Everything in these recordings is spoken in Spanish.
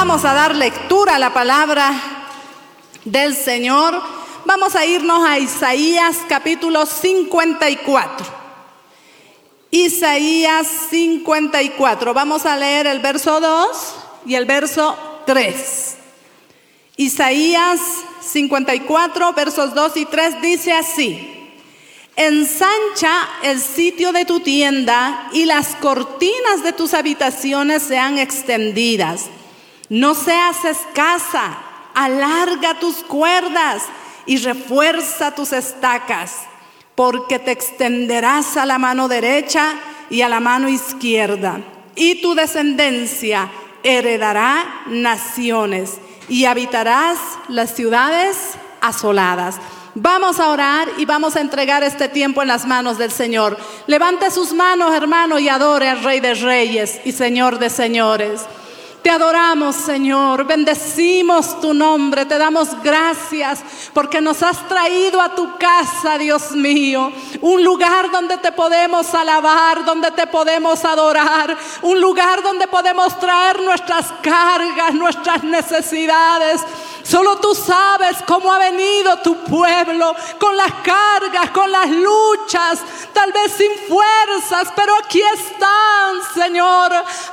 Vamos a dar lectura a la palabra del Señor. Vamos a irnos a Isaías capítulo 54. Isaías 54. Vamos a leer el verso 2 y el verso 3. Isaías 54, versos 2 y 3 dice así. Ensancha el sitio de tu tienda y las cortinas de tus habitaciones sean extendidas. No seas escasa, alarga tus cuerdas y refuerza tus estacas, porque te extenderás a la mano derecha y a la mano izquierda, y tu descendencia heredará naciones y habitarás las ciudades asoladas. Vamos a orar y vamos a entregar este tiempo en las manos del Señor. Levante sus manos, hermano, y adore al Rey de Reyes y Señor de Señores. Te adoramos, Señor. Bendecimos tu nombre. Te damos gracias porque nos has traído a tu casa, Dios mío. Un lugar donde te podemos alabar, donde te podemos adorar. Un lugar donde podemos traer nuestras cargas, nuestras necesidades. Solo tú sabes cómo ha venido tu pueblo con las cargas, con las luchas, tal vez sin fuerzas, pero aquí están, Señor.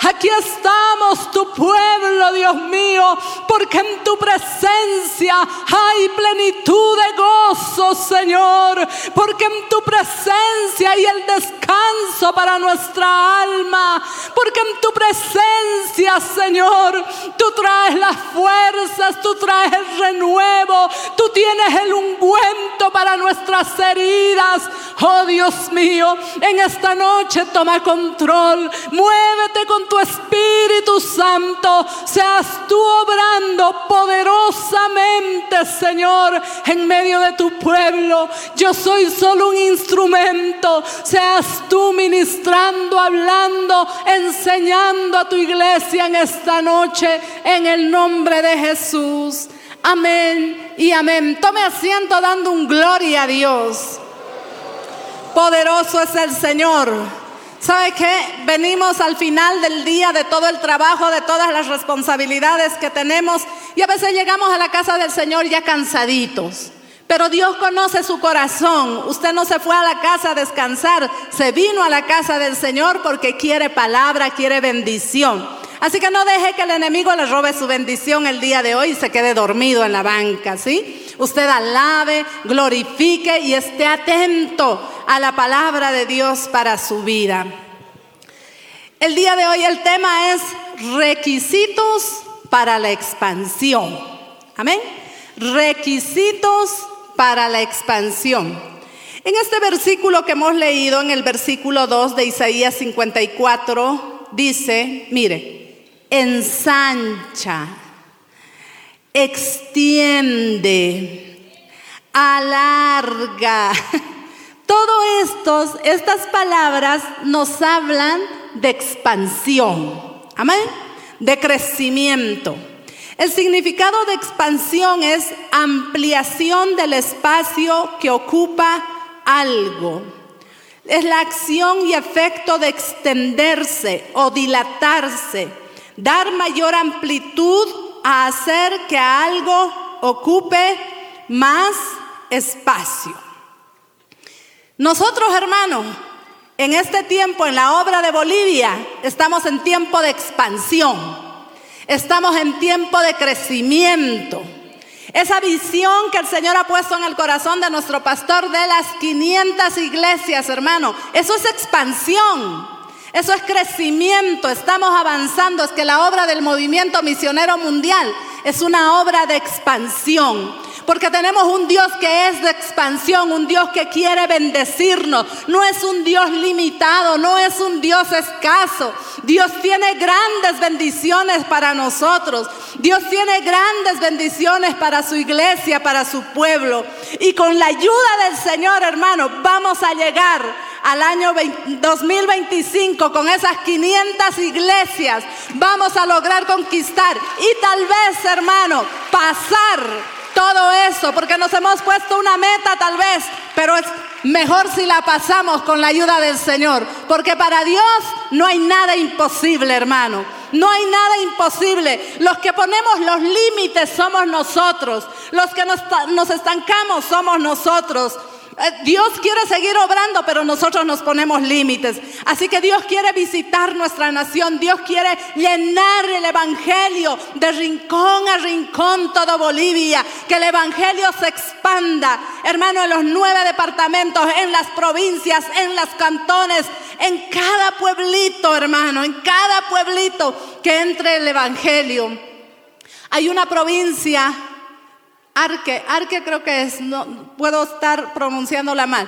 Aquí estamos, tu pueblo, Dios mío, porque en tu presencia hay plenitud de gozo, Señor, porque en tu presencia hay el descanso para nuestra alma, porque en tu presencia, Señor, tú traes las fuerzas, tú traes el renuevo, tú tienes el ungüento para nuestras heridas. Oh Dios mío, en esta noche toma control, muévete con tu Espíritu Santo, seas tú obrando poderosamente, Señor, en medio de tu pueblo. Yo soy solo un instrumento, seas tú ministrando, hablando, enseñando a tu iglesia en esta noche, en el nombre de Jesús. Amén y amén. Tome asiento dando un gloria a Dios. Poderoso es el Señor. ¿Sabe qué? Venimos al final del día de todo el trabajo, de todas las responsabilidades que tenemos y a veces llegamos a la casa del Señor ya cansaditos. Pero Dios conoce su corazón. Usted no se fue a la casa a descansar, se vino a la casa del Señor porque quiere palabra, quiere bendición. Así que no deje que el enemigo le robe su bendición el día de hoy y se quede dormido en la banca, ¿sí? Usted alabe, glorifique y esté atento a la palabra de Dios para su vida. El día de hoy el tema es requisitos para la expansión. Amén. Requisitos para la expansión. En este versículo que hemos leído, en el versículo 2 de Isaías 54, dice, mire, ensancha, extiende, alarga. Todo estos, estas palabras nos hablan de expansión. Amén. De crecimiento. El significado de expansión es ampliación del espacio que ocupa algo. Es la acción y efecto de extenderse o dilatarse dar mayor amplitud a hacer que algo ocupe más espacio. Nosotros, hermanos, en este tiempo, en la obra de Bolivia, estamos en tiempo de expansión, estamos en tiempo de crecimiento. Esa visión que el Señor ha puesto en el corazón de nuestro pastor de las 500 iglesias, hermano, eso es expansión. Eso es crecimiento, estamos avanzando. Es que la obra del movimiento misionero mundial es una obra de expansión. Porque tenemos un Dios que es de expansión, un Dios que quiere bendecirnos. No es un Dios limitado, no es un Dios escaso. Dios tiene grandes bendiciones para nosotros. Dios tiene grandes bendiciones para su iglesia, para su pueblo. Y con la ayuda del Señor, hermano, vamos a llegar al año 2025 con esas 500 iglesias. Vamos a lograr conquistar y tal vez, hermano, pasar todo eso, porque nos hemos puesto una meta tal vez, pero es mejor si la pasamos con la ayuda del Señor, porque para Dios no hay nada imposible, hermano. No hay nada imposible. Los que ponemos los límites somos nosotros. Los que nos, nos estancamos somos nosotros. Eh, Dios quiere seguir obrando, pero nosotros nos ponemos límites. Así que Dios quiere visitar nuestra nación. Dios quiere llenar el Evangelio de rincón a rincón todo Bolivia. Que el Evangelio se expanda, hermano, en los nueve departamentos, en las provincias, en los cantones, en cada pueblito, hermano, en cada pueblito que entre el Evangelio. Hay una provincia Arque, Arque creo que es, no puedo estar pronunciándola mal.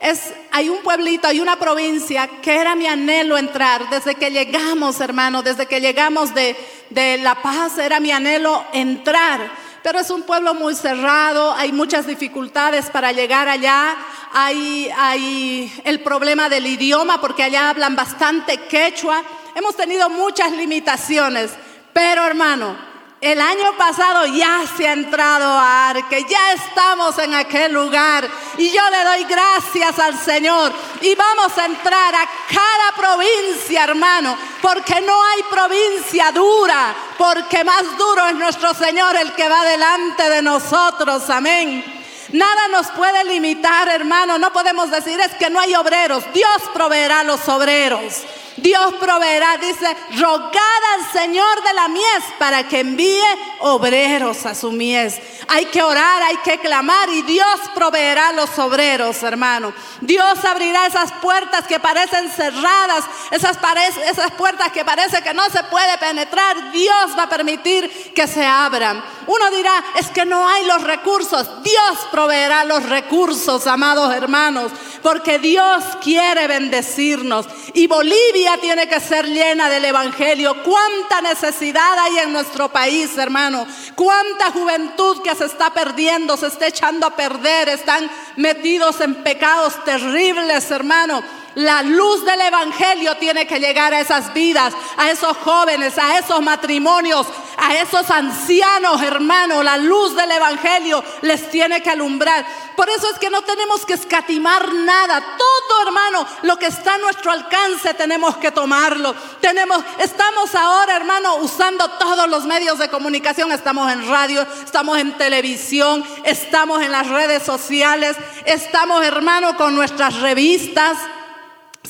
Es, hay un pueblito, hay una provincia que era mi anhelo entrar desde que llegamos, hermano, desde que llegamos de, de La Paz, era mi anhelo entrar. Pero es un pueblo muy cerrado, hay muchas dificultades para llegar allá, hay, hay el problema del idioma porque allá hablan bastante quechua, hemos tenido muchas limitaciones, pero hermano, el año pasado ya se ha entrado a Arque, ya estamos en aquel lugar. Y yo le doy gracias al Señor. Y vamos a entrar a cada provincia, hermano, porque no hay provincia dura, porque más duro es nuestro Señor el que va delante de nosotros, amén. Nada nos puede limitar, hermano, no podemos decir es que no hay obreros, Dios proveerá los obreros. Dios proveerá, dice, rogad al Señor de la mies para que envíe obreros a su mies. Hay que orar, hay que clamar y Dios proveerá los obreros, hermano. Dios abrirá esas puertas que parecen cerradas, esas, esas puertas que parece que no se puede penetrar. Dios va a permitir que se abran. Uno dirá, es que no hay los recursos. Dios proveerá los recursos, amados hermanos, porque Dios quiere bendecirnos. Y Bolivia tiene que ser llena del Evangelio. Cuánta necesidad hay en nuestro país, hermano. Cuánta juventud que se está perdiendo, se está echando a perder, están metidos en pecados terribles, hermano. La luz del Evangelio tiene que llegar a esas vidas, a esos jóvenes, a esos matrimonios, a esos ancianos, hermanos. La luz del Evangelio les tiene que alumbrar. Por eso es que no tenemos que escatimar nada. Todo, hermano, lo que está a nuestro alcance tenemos que tomarlo. Tenemos, estamos ahora, hermano, usando todos los medios de comunicación. Estamos en radio, estamos en televisión, estamos en las redes sociales, estamos, hermano, con nuestras revistas.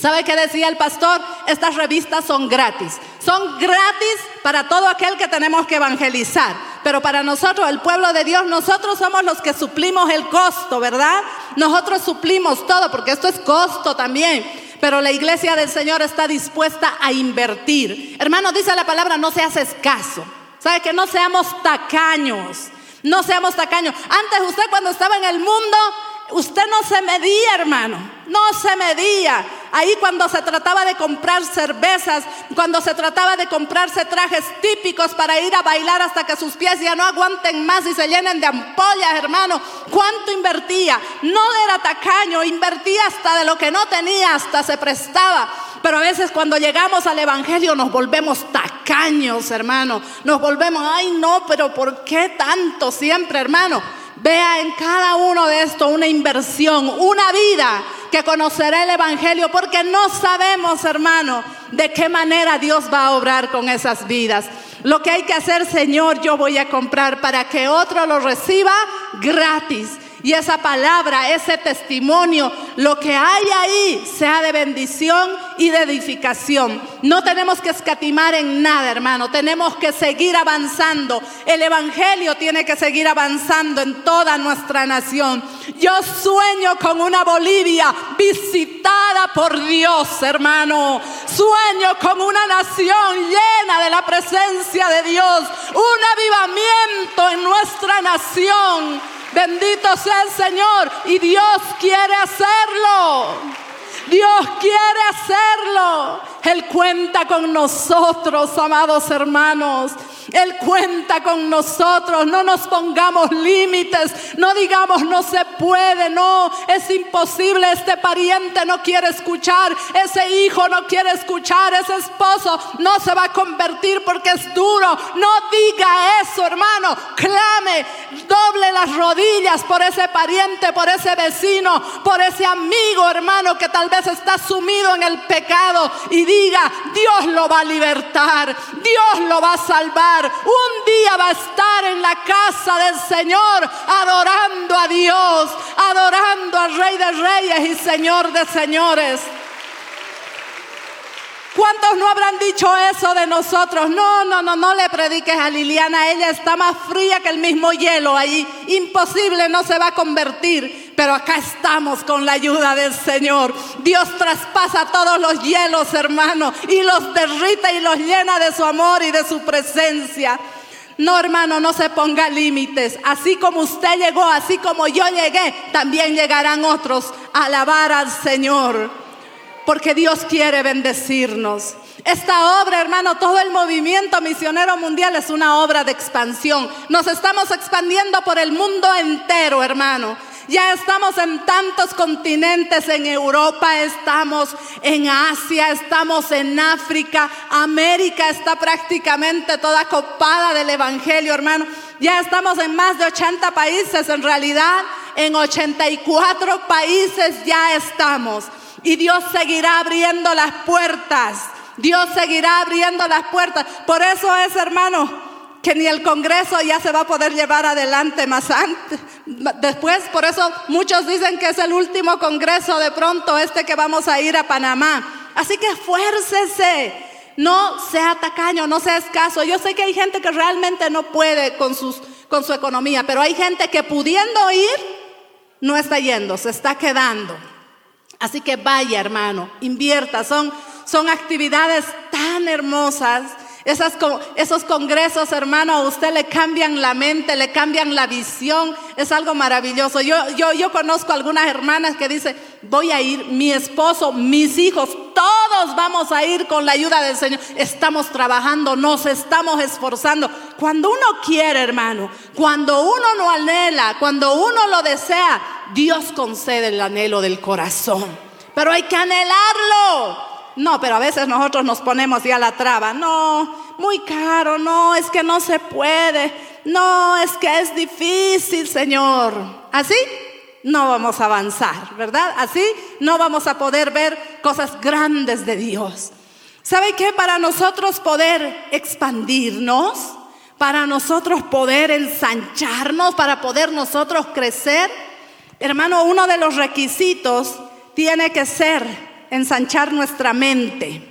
¿Sabe qué decía el pastor? Estas revistas son gratis. Son gratis para todo aquel que tenemos que evangelizar. Pero para nosotros, el pueblo de Dios, nosotros somos los que suplimos el costo, ¿verdad? Nosotros suplimos todo, porque esto es costo también. Pero la iglesia del Señor está dispuesta a invertir. Hermano, dice la palabra, no seas escaso. ¿Sabe que no seamos tacaños? No seamos tacaños. Antes usted cuando estaba en el mundo, usted no se medía, hermano. No se medía. Ahí cuando se trataba de comprar cervezas, cuando se trataba de comprarse trajes típicos para ir a bailar hasta que sus pies ya no aguanten más y se llenen de ampollas, hermano. ¿Cuánto invertía? No era tacaño, invertía hasta de lo que no tenía, hasta se prestaba. Pero a veces cuando llegamos al Evangelio nos volvemos tacaños, hermano. Nos volvemos, ay no, pero ¿por qué tanto siempre, hermano? Vea en cada uno de estos una inversión, una vida que conocerá el Evangelio, porque no sabemos, hermano, de qué manera Dios va a obrar con esas vidas. Lo que hay que hacer, Señor, yo voy a comprar para que otro lo reciba gratis y esa palabra, ese testimonio, lo que hay ahí sea de bendición y de edificación. No tenemos que escatimar en nada, hermano. Tenemos que seguir avanzando. El Evangelio tiene que seguir avanzando en toda nuestra nación. Yo sueño con una Bolivia visitada por Dios, hermano. Sueño con una nación llena de la presencia de Dios. Un avivamiento en nuestra nación Bendito sea el Señor. Y Dios quiere hacerlo. Dios quiere hacerlo. Él cuenta con nosotros, amados hermanos. Él cuenta con nosotros. No nos pongamos límites. No digamos no se puede. No, es imposible. Este pariente no quiere escuchar. Ese hijo no quiere escuchar. Ese esposo no se va a convertir porque es duro. No diga eso, hermano. Clame. Doble las rodillas por ese pariente, por ese vecino, por ese amigo, hermano, que tal vez está sumido en el pecado. Y diga, Dios lo va a libertar. Dios lo va a salvar un día va a estar en la casa del Señor adorando a Dios, adorando al Rey de Reyes y Señor de Señores. ¿Cuántos no habrán dicho eso de nosotros? No, no, no, no le prediques a Liliana. Ella está más fría que el mismo hielo ahí. Imposible, no se va a convertir. Pero acá estamos con la ayuda del Señor. Dios traspasa todos los hielos, hermano, y los derrite y los llena de su amor y de su presencia. No, hermano, no se ponga límites. Así como usted llegó, así como yo llegué, también llegarán otros a alabar al Señor porque Dios quiere bendecirnos. Esta obra, hermano, todo el movimiento misionero mundial es una obra de expansión. Nos estamos expandiendo por el mundo entero, hermano. Ya estamos en tantos continentes, en Europa estamos, en Asia estamos, en África, América está prácticamente toda copada del Evangelio, hermano. Ya estamos en más de 80 países, en realidad en 84 países ya estamos. Y Dios seguirá abriendo las puertas. Dios seguirá abriendo las puertas. Por eso es, hermano, que ni el Congreso ya se va a poder llevar adelante más antes. Después, por eso muchos dicen que es el último Congreso de pronto este que vamos a ir a Panamá. Así que esfuércese. No sea tacaño, no sea escaso. Yo sé que hay gente que realmente no puede con, sus, con su economía, pero hay gente que pudiendo ir, no está yendo, se está quedando. Así que vaya, hermano, invierta. Son, son actividades tan hermosas. Esos congresos, hermano, a usted le cambian la mente, le cambian la visión. Es algo maravilloso. Yo, yo, yo conozco algunas hermanas que dicen, voy a ir, mi esposo, mis hijos, todos vamos a ir con la ayuda del Señor. Estamos trabajando, nos estamos esforzando. Cuando uno quiere, hermano, cuando uno no anhela, cuando uno lo desea, Dios concede el anhelo del corazón. Pero hay que anhelarlo. No, pero a veces nosotros nos ponemos ya la traba. No, muy caro, no, es que no se puede. No, es que es difícil, Señor. Así no vamos a avanzar, ¿verdad? Así no vamos a poder ver cosas grandes de Dios. ¿Sabe qué? Para nosotros poder expandirnos, para nosotros poder ensancharnos, para poder nosotros crecer, Hermano, uno de los requisitos tiene que ser ensanchar nuestra mente.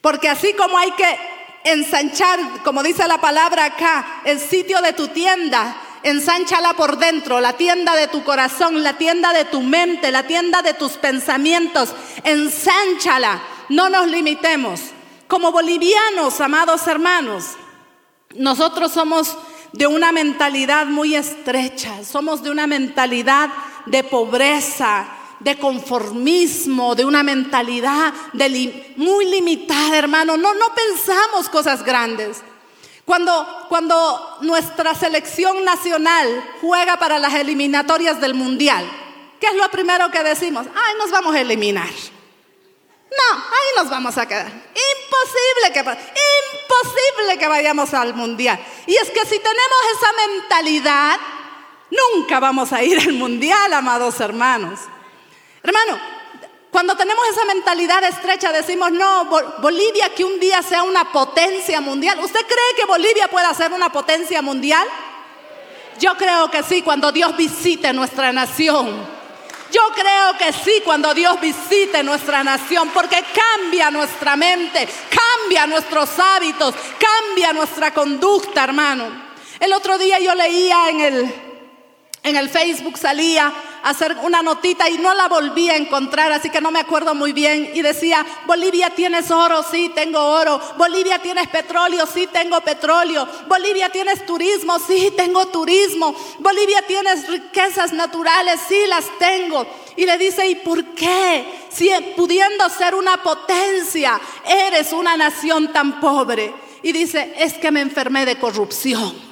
Porque así como hay que ensanchar, como dice la palabra acá, el sitio de tu tienda, ensánchala por dentro, la tienda de tu corazón, la tienda de tu mente, la tienda de tus pensamientos, ensánchala, no nos limitemos. Como bolivianos, amados hermanos, nosotros somos de una mentalidad muy estrecha, somos de una mentalidad de pobreza, de conformismo, de una mentalidad muy limitada, hermano. No, no pensamos cosas grandes. Cuando, cuando nuestra selección nacional juega para las eliminatorias del Mundial, ¿qué es lo primero que decimos? Ay, nos vamos a eliminar. No, ahí nos vamos a quedar. Imposible que, imposible que vayamos al mundial. Y es que si tenemos esa mentalidad, Nunca vamos a ir al mundial, amados hermanos. Hermano, cuando tenemos esa mentalidad estrecha decimos, no, Bolivia que un día sea una potencia mundial. ¿Usted cree que Bolivia pueda ser una potencia mundial? Yo creo que sí, cuando Dios visite nuestra nación. Yo creo que sí, cuando Dios visite nuestra nación, porque cambia nuestra mente, cambia nuestros hábitos, cambia nuestra conducta, hermano. El otro día yo leía en el en el Facebook salía hacer una notita y no la volví a encontrar, así que no me acuerdo muy bien. Y decía, Bolivia tienes oro, sí, tengo oro. Bolivia tienes petróleo, sí, tengo petróleo. Bolivia tienes turismo, sí, tengo turismo. Bolivia tienes riquezas naturales, sí, las tengo. Y le dice, ¿y por qué? Si pudiendo ser una potencia, eres una nación tan pobre. Y dice, es que me enfermé de corrupción.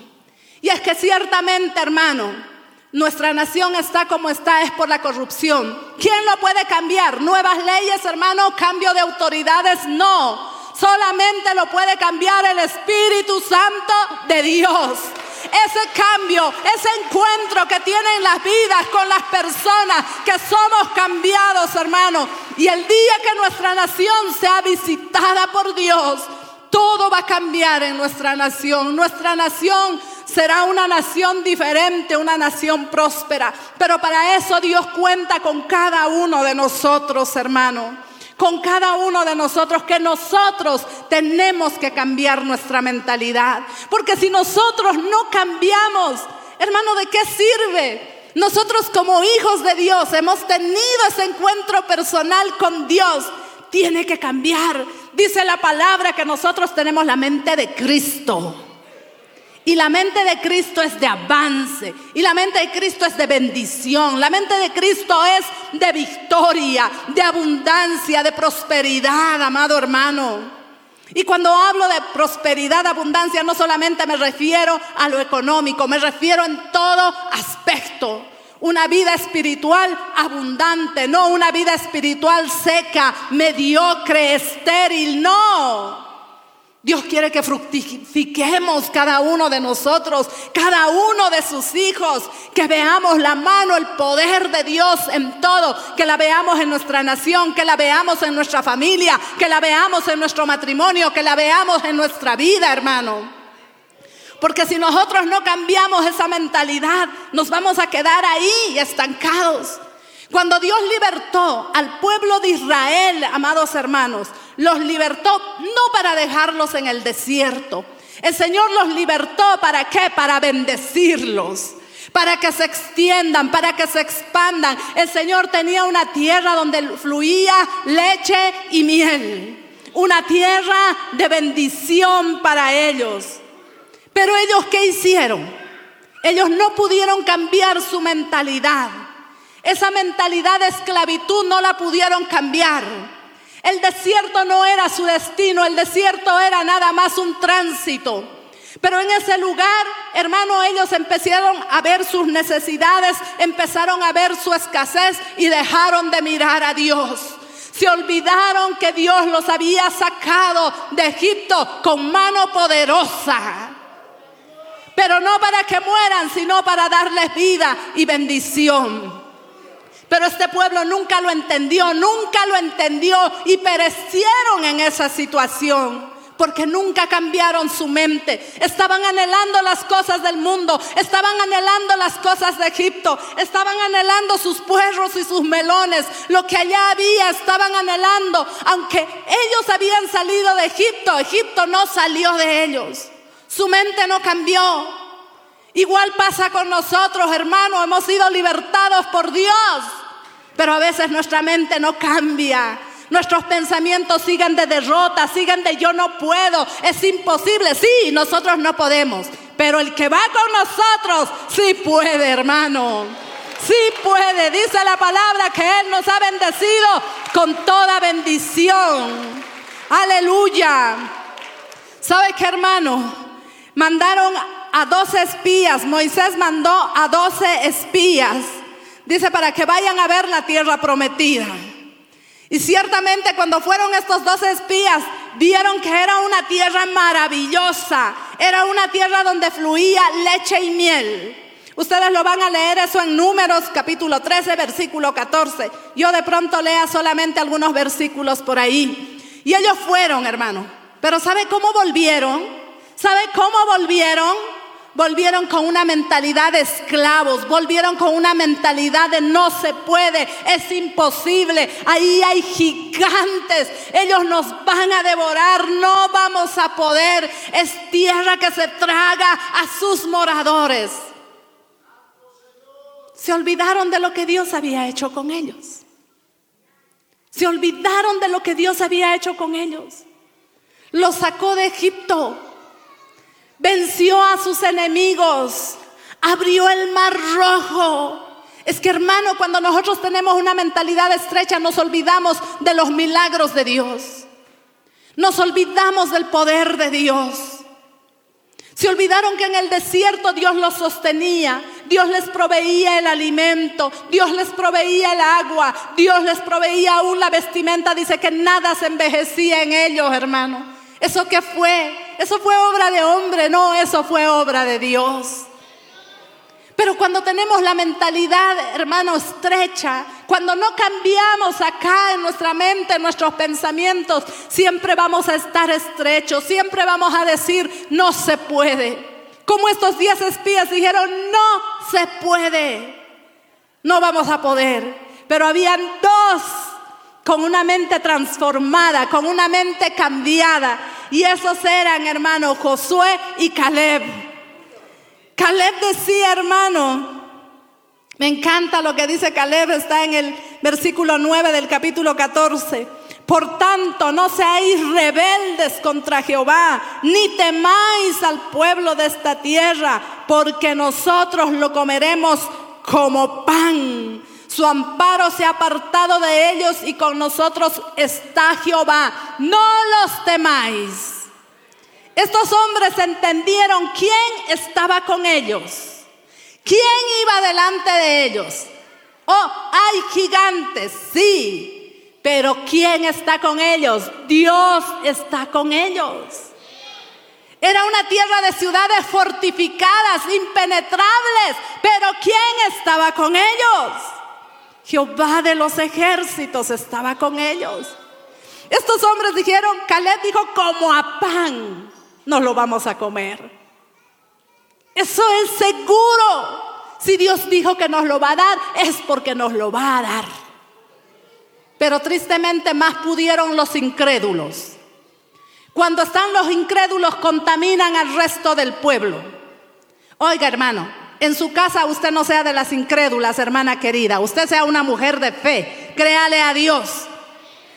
Y es que ciertamente, hermano, nuestra nación está como está es por la corrupción. ¿Quién lo puede cambiar? ¿Nuevas leyes, hermano? ¿Cambio de autoridades? No. Solamente lo puede cambiar el Espíritu Santo de Dios. Ese cambio, ese encuentro que tienen las vidas con las personas que somos cambiados, hermano. Y el día que nuestra nación sea visitada por Dios, todo va a cambiar en nuestra nación. Nuestra nación será una nación diferente, una nación próspera. Pero para eso Dios cuenta con cada uno de nosotros, hermano. Con cada uno de nosotros que nosotros tenemos que cambiar nuestra mentalidad. Porque si nosotros no cambiamos, hermano, ¿de qué sirve? Nosotros como hijos de Dios hemos tenido ese encuentro personal con Dios. Tiene que cambiar. Dice la palabra que nosotros tenemos la mente de Cristo. Y la mente de Cristo es de avance. Y la mente de Cristo es de bendición. La mente de Cristo es de victoria, de abundancia, de prosperidad, amado hermano. Y cuando hablo de prosperidad, abundancia, no solamente me refiero a lo económico, me refiero en todo aspecto. Una vida espiritual abundante, no una vida espiritual seca, mediocre, estéril, no. Dios quiere que fructifiquemos cada uno de nosotros, cada uno de sus hijos, que veamos la mano, el poder de Dios en todo, que la veamos en nuestra nación, que la veamos en nuestra familia, que la veamos en nuestro matrimonio, que la veamos en nuestra vida, hermano. Porque si nosotros no cambiamos esa mentalidad, nos vamos a quedar ahí estancados. Cuando Dios libertó al pueblo de Israel, amados hermanos, los libertó no para dejarlos en el desierto. El Señor los libertó para qué? Para bendecirlos para que se extiendan, para que se expandan. El Señor tenía una tierra donde fluía leche y miel, una tierra de bendición para ellos. Pero ellos qué hicieron? Ellos no pudieron cambiar su mentalidad. Esa mentalidad de esclavitud no la pudieron cambiar. El desierto no era su destino, el desierto era nada más un tránsito. Pero en ese lugar, hermano, ellos empezaron a ver sus necesidades, empezaron a ver su escasez y dejaron de mirar a Dios. Se olvidaron que Dios los había sacado de Egipto con mano poderosa. Pero no para que mueran, sino para darles vida y bendición. Pero este pueblo nunca lo entendió, nunca lo entendió y perecieron en esa situación. Porque nunca cambiaron su mente. Estaban anhelando las cosas del mundo. Estaban anhelando las cosas de Egipto. Estaban anhelando sus puerros y sus melones. Lo que allá había estaban anhelando. Aunque ellos habían salido de Egipto, Egipto no salió de ellos. Su mente no cambió. Igual pasa con nosotros, hermanos, hemos sido libertados por Dios, pero a veces nuestra mente no cambia. Nuestros pensamientos siguen de derrota, siguen de yo no puedo, es imposible. Sí, nosotros no podemos, pero el que va con nosotros sí puede, hermano. Sí puede, dice la palabra que Él nos ha bendecido con toda bendición. Aleluya. ¿Sabe qué, hermano? Mandaron a 12 espías, Moisés mandó a 12 espías, dice, para que vayan a ver la tierra prometida. Y ciertamente cuando fueron estos 12 espías, vieron que era una tierra maravillosa, era una tierra donde fluía leche y miel. Ustedes lo van a leer eso en Números capítulo 13, versículo 14. Yo de pronto lea solamente algunos versículos por ahí. Y ellos fueron, hermano. Pero ¿sabe cómo volvieron? ¿Sabe cómo volvieron? volvieron con una mentalidad de esclavos, volvieron con una mentalidad de no se puede, es imposible, ahí hay gigantes, ellos nos van a devorar, no vamos a poder, es tierra que se traga a sus moradores. se olvidaron de lo que Dios había hecho con ellos. Se olvidaron de lo que Dios había hecho con ellos. Los sacó de Egipto. Venció a sus enemigos. Abrió el mar rojo. Es que hermano, cuando nosotros tenemos una mentalidad estrecha, nos olvidamos de los milagros de Dios. Nos olvidamos del poder de Dios. Se olvidaron que en el desierto Dios los sostenía, Dios les proveía el alimento, Dios les proveía el agua, Dios les proveía aún la vestimenta. Dice que nada se envejecía en ellos, hermano. ¿Eso qué fue? Eso fue obra de hombre, no, eso fue obra de Dios. Pero cuando tenemos la mentalidad, hermano, estrecha, cuando no cambiamos acá en nuestra mente, en nuestros pensamientos, siempre vamos a estar estrechos, siempre vamos a decir, no se puede. Como estos diez espías dijeron, no se puede, no vamos a poder. Pero habían dos con una mente transformada, con una mente cambiada. Y esos eran, hermano, Josué y Caleb. Caleb decía, hermano, me encanta lo que dice Caleb, está en el versículo 9 del capítulo 14. Por tanto, no seáis rebeldes contra Jehová, ni temáis al pueblo de esta tierra, porque nosotros lo comeremos como pan. Su amparo se ha apartado de ellos y con nosotros está Jehová. No los temáis. Estos hombres entendieron quién estaba con ellos, quién iba delante de ellos. Oh, hay gigantes, sí, pero ¿quién está con ellos? Dios está con ellos. Era una tierra de ciudades fortificadas, impenetrables, pero ¿quién estaba con ellos? Jehová de los ejércitos estaba con ellos. Estos hombres dijeron, Caleb dijo, como a pan nos lo vamos a comer. Eso es seguro. Si Dios dijo que nos lo va a dar, es porque nos lo va a dar. Pero tristemente más pudieron los incrédulos. Cuando están los incrédulos contaminan al resto del pueblo. Oiga hermano, en su casa usted no sea de las incrédulas, hermana querida. Usted sea una mujer de fe. Créale a Dios.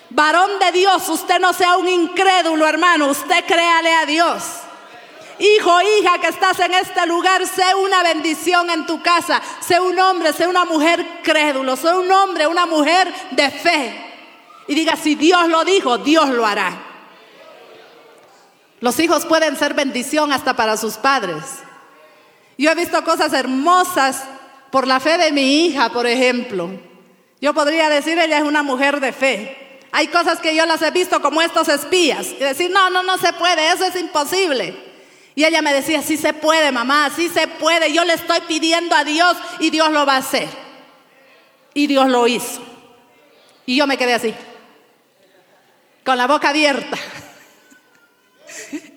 Varón de Dios, usted no sea un incrédulo, hermano, usted créale a Dios. Hijo, hija que estás en este lugar, sé una bendición en tu casa. Sé un hombre, sé una mujer crédulo, sé un hombre, una mujer de fe. Y diga, si Dios lo dijo, Dios lo hará. Los hijos pueden ser bendición hasta para sus padres. Yo he visto cosas hermosas por la fe de mi hija, por ejemplo. Yo podría decir, ella es una mujer de fe. Hay cosas que yo las he visto como estos espías y decir, no, no, no se puede, eso es imposible. Y ella me decía, sí se puede, mamá, sí se puede, yo le estoy pidiendo a Dios y Dios lo va a hacer. Y Dios lo hizo. Y yo me quedé así, con la boca abierta.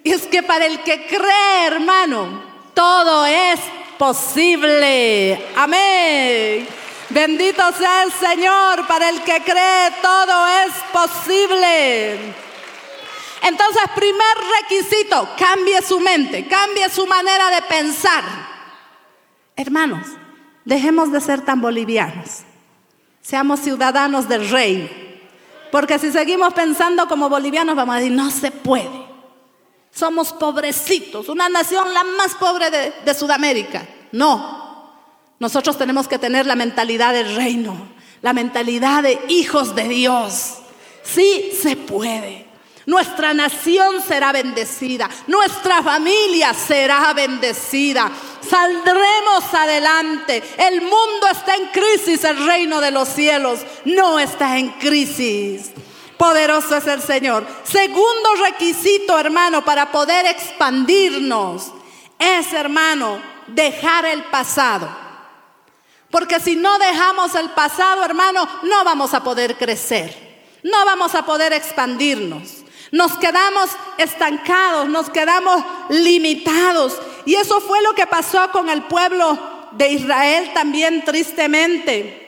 Y es que para el que cree, hermano, todo es posible. Amén. Bendito sea el Señor, para el que cree todo es posible. Entonces, primer requisito, cambie su mente, cambie su manera de pensar. Hermanos, dejemos de ser tan bolivianos. Seamos ciudadanos del rey. Porque si seguimos pensando como bolivianos, vamos a decir, no se puede. Somos pobrecitos, una nación la más pobre de, Sudamérica. No, nosotros tenemos que tener la mentalidad del reino, la mentalidad de hijos de Dios. Sí se puede. Nuestra nación será bendecida, nuestra familia será bendecida. Saldremos adelante. El mundo está en crisis, el reino de los cielos no está en crisis. Poderoso es el Señor. Segundo requisito, hermano, para poder expandirnos es, hermano, dejar el pasado. Porque si no dejamos el pasado, hermano, no vamos a poder crecer. No vamos a poder expandirnos. Nos quedamos estancados, nos quedamos limitados. Y eso fue lo que pasó con el pueblo de Israel también tristemente.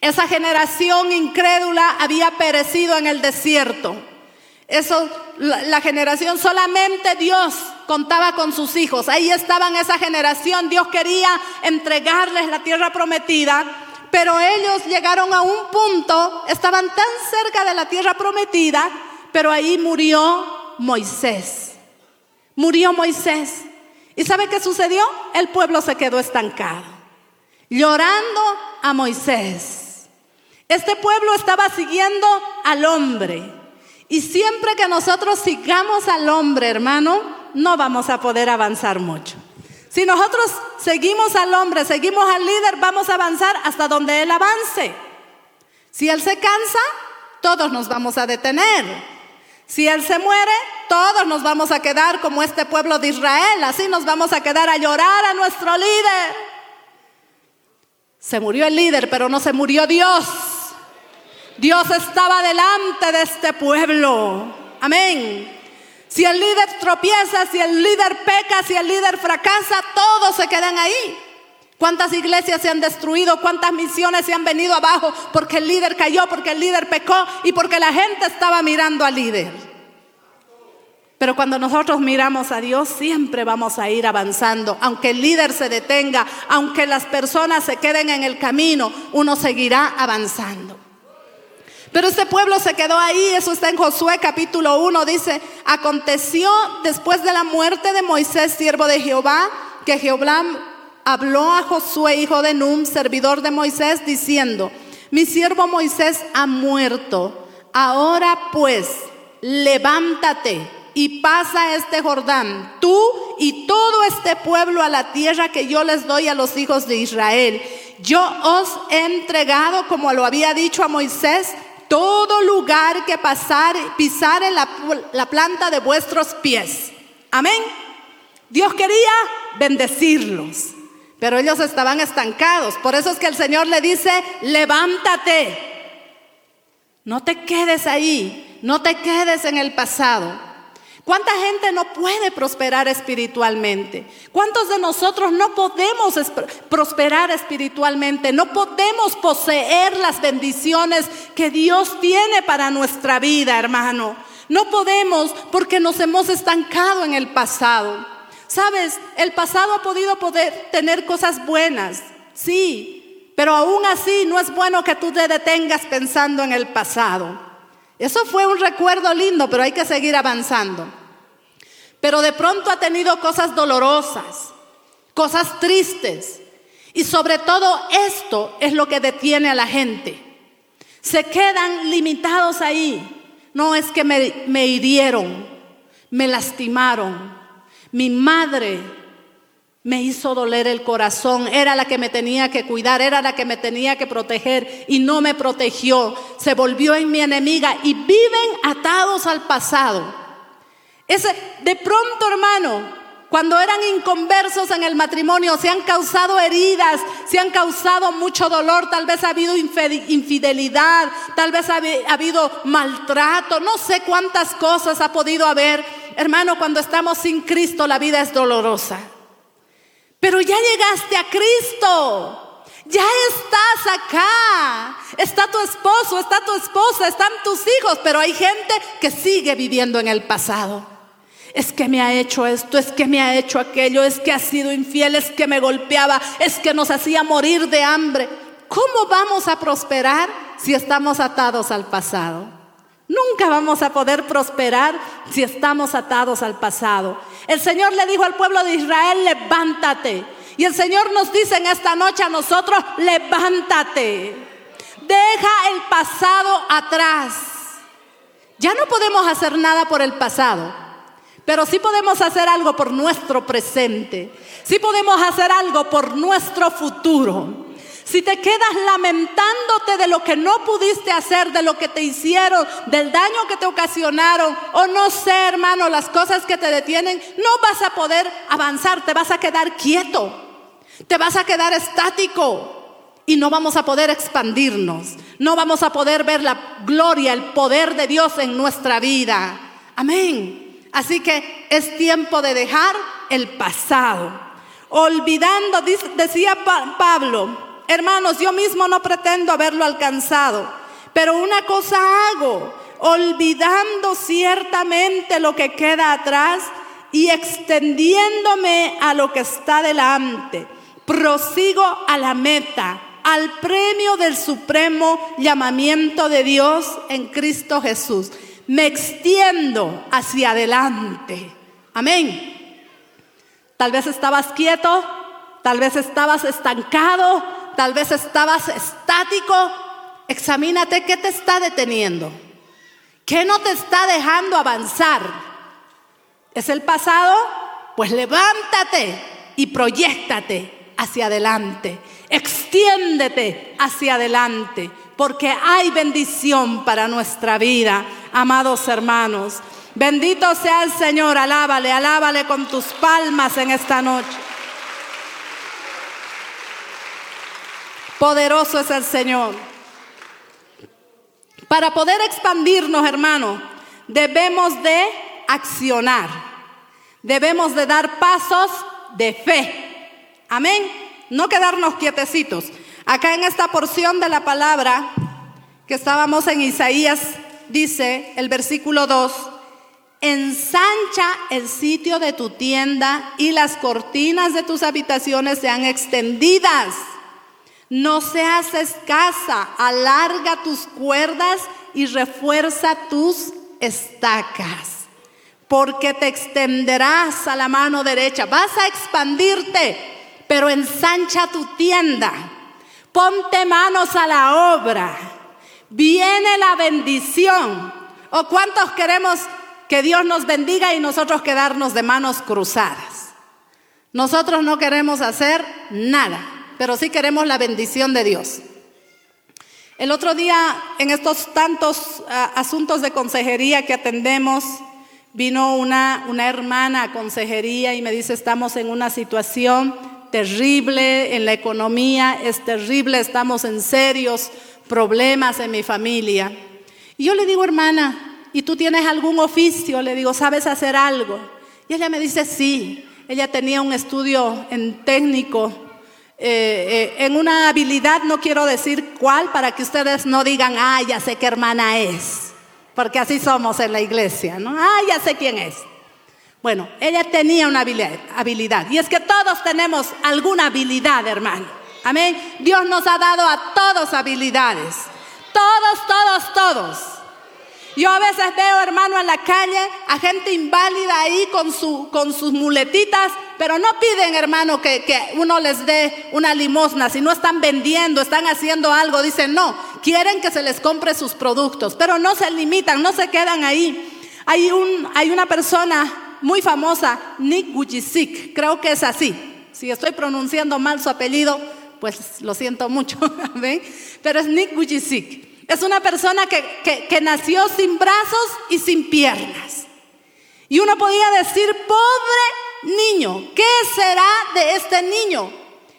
Esa generación incrédula había perecido en el desierto. Eso, la, la generación solamente Dios contaba con sus hijos. Ahí estaban esa generación. Dios quería entregarles la tierra prometida, pero ellos llegaron a un punto, estaban tan cerca de la tierra prometida, pero ahí murió Moisés. Murió Moisés. ¿Y sabe qué sucedió? El pueblo se quedó estancado, llorando a Moisés. Este pueblo estaba siguiendo al hombre. Y siempre que nosotros sigamos al hombre, hermano, no vamos a poder avanzar mucho. Si nosotros seguimos al hombre, seguimos al líder, vamos a avanzar hasta donde él avance. Si él se cansa, todos nos vamos a detener. Si él se muere, todos nos vamos a quedar como este pueblo de Israel. Así nos vamos a quedar a llorar a nuestro líder. Se murió el líder, pero no se murió Dios. Dios estaba delante de este pueblo. Amén. Si el líder tropieza, si el líder peca, si el líder fracasa, todos se quedan ahí. ¿Cuántas iglesias se han destruido? ¿Cuántas misiones se han venido abajo porque el líder cayó, porque el líder pecó y porque la gente estaba mirando al líder? Pero cuando nosotros miramos a Dios, siempre vamos a ir avanzando. Aunque el líder se detenga, aunque las personas se queden en el camino, uno seguirá avanzando. Pero este pueblo se quedó ahí, eso está en Josué capítulo 1, dice, aconteció después de la muerte de Moisés, siervo de Jehová, que Jehová habló a Josué, hijo de Num, servidor de Moisés, diciendo, mi siervo Moisés ha muerto, ahora pues, levántate y pasa este Jordán, tú y todo este pueblo a la tierra que yo les doy a los hijos de Israel. Yo os he entregado, como lo había dicho a Moisés, todo lugar que pasar, pisar en la, la planta de vuestros pies. Amén. Dios quería bendecirlos, pero ellos estaban estancados. Por eso es que el Señor le dice, levántate. No te quedes ahí, no te quedes en el pasado. ¿Cuánta gente no puede prosperar espiritualmente? ¿Cuántos de nosotros no podemos prosperar espiritualmente? No podemos poseer las bendiciones que Dios tiene para nuestra vida, hermano. No podemos porque nos hemos estancado en el pasado. Sabes, el pasado ha podido tener cosas buenas, sí, pero aún así no es bueno que tú te detengas pensando en el pasado. Eso fue un recuerdo lindo, pero hay que seguir avanzando. Pero de pronto ha tenido cosas dolorosas, cosas tristes. Y sobre todo esto es lo que detiene a la gente. Se quedan limitados ahí. No es que me, me hirieron, me lastimaron. Mi madre me hizo doler el corazón, era la que me tenía que cuidar, era la que me tenía que proteger y no me protegió. Se volvió en mi enemiga y viven atados al pasado. Ese, de pronto, hermano, cuando eran inconversos en el matrimonio, se han causado heridas, se han causado mucho dolor, tal vez ha habido infidelidad, tal vez ha habido maltrato, no sé cuántas cosas ha podido haber. Hermano, cuando estamos sin Cristo, la vida es dolorosa. Pero ya llegaste a Cristo. Ya estás acá. Está tu esposo, está tu esposa, están tus hijos, pero hay gente que sigue viviendo en el pasado. Es que me ha hecho esto, es que me ha hecho aquello, es que ha sido infiel, es que me golpeaba, es que nos hacía morir de hambre. ¿Cómo vamos a prosperar si estamos atados al pasado? Nunca vamos a poder prosperar si estamos atados al pasado. El Señor le dijo al pueblo de Israel, levántate. Y el Señor nos dice en esta noche a nosotros, levántate. Deja el pasado atrás. Ya no podemos hacer nada por el pasado, pero sí podemos hacer algo por nuestro presente. Sí podemos hacer algo por nuestro futuro si te quedas lamentándote de lo que no pudiste hacer, de lo que te hicieron, del daño que te ocasionaron, o no sé, hermano, las cosas que te detienen, no vas a poder avanzar, te vas a quedar quieto, te vas a quedar estático y no vamos a poder expandirnos, no vamos a poder ver la gloria, el poder de Dios en nuestra vida. Amén. Así que es tiempo de dejar el pasado. Olvidando, decía Pablo, Hermanos, yo mismo no pretendo haberlo alcanzado, pero una cosa hago, olvidando ciertamente lo que queda atrás y extendiéndome a lo que está delante, prosigo a la meta, al premio del supremo llamamiento de Dios en Cristo Jesús. Me extiendo hacia adelante. Amén. Tal vez estabas quieto, tal vez estabas estancado, tal vez estabas estático. Examínate qué te está deteniendo. ¿Qué no te está dejando avanzar? ¿Es el pasado? Pues levántate y proyectate hacia adelante. Extiéndete hacia adelante, porque hay bendición para nuestra vida, amados hermanos. Bendito sea el Señor, alábale, alábale con tus palmas en esta noche. Poderoso es el Señor. Para poder expandirnos, hermano, debemos de accionar. Debemos de dar pasos de fe. Amén. No quedarnos quietecitos. Acá en esta porción de la palabra que estábamos en Isaías, dice el versículo 2, ensancha el sitio de tu tienda y las cortinas de tus habitaciones sean extendidas. No seas escasa, alarga tus cuerdas y refuerza tus estacas, porque te extenderás a la mano derecha. Vas a expandirte, pero ensancha tu tienda. Ponte manos a la obra. Viene la bendición. ¿O cuántos queremos que Dios nos bendiga y nosotros quedarnos de manos cruzadas? Nosotros no queremos hacer nada, pero sí queremos la bendición de Dios. El otro día, en estos tantos uh, asuntos de consejería que atendemos, vino una, una hermana a consejería y me dice, estamos en una situación terrible en la economía, es terrible, estamos en serios problemas en mi familia. Y yo le digo, hermana, ¿y tú tienes algún oficio? Le digo, ¿sabes hacer algo? Y ella me dice, sí. Ella tenía un estudio en técnico eh, eh, en una habilidad, no quiero decir cuál, para que ustedes no digan, ah, ya sé qué hermana es, porque así somos en la iglesia, ¿no? Ah, ya sé quién es. Bueno, ella tenía una habilidad, y es que todos tenemos alguna habilidad, hermano. Amén. Dios nos ha dado a todos habilidades. Todos, todos, todos. Yo a veces veo, hermano, en la calle a gente inválida ahí con, su, con sus muletitas, pero no piden, hermano, que, que uno les dé una limosna. Si no están vendiendo, están haciendo algo, dicen no, quieren que se les compre sus productos, pero no se limitan, no se quedan ahí. Hay, un, hay una persona muy famosa, Nick Vujicic, creo que es así. Si estoy pronunciando mal su apellido, pues lo siento mucho. Pero es Nick Vujicic. Es una persona que, que, que, nació sin brazos y sin piernas. Y uno podía decir, pobre niño, ¿qué será de este niño?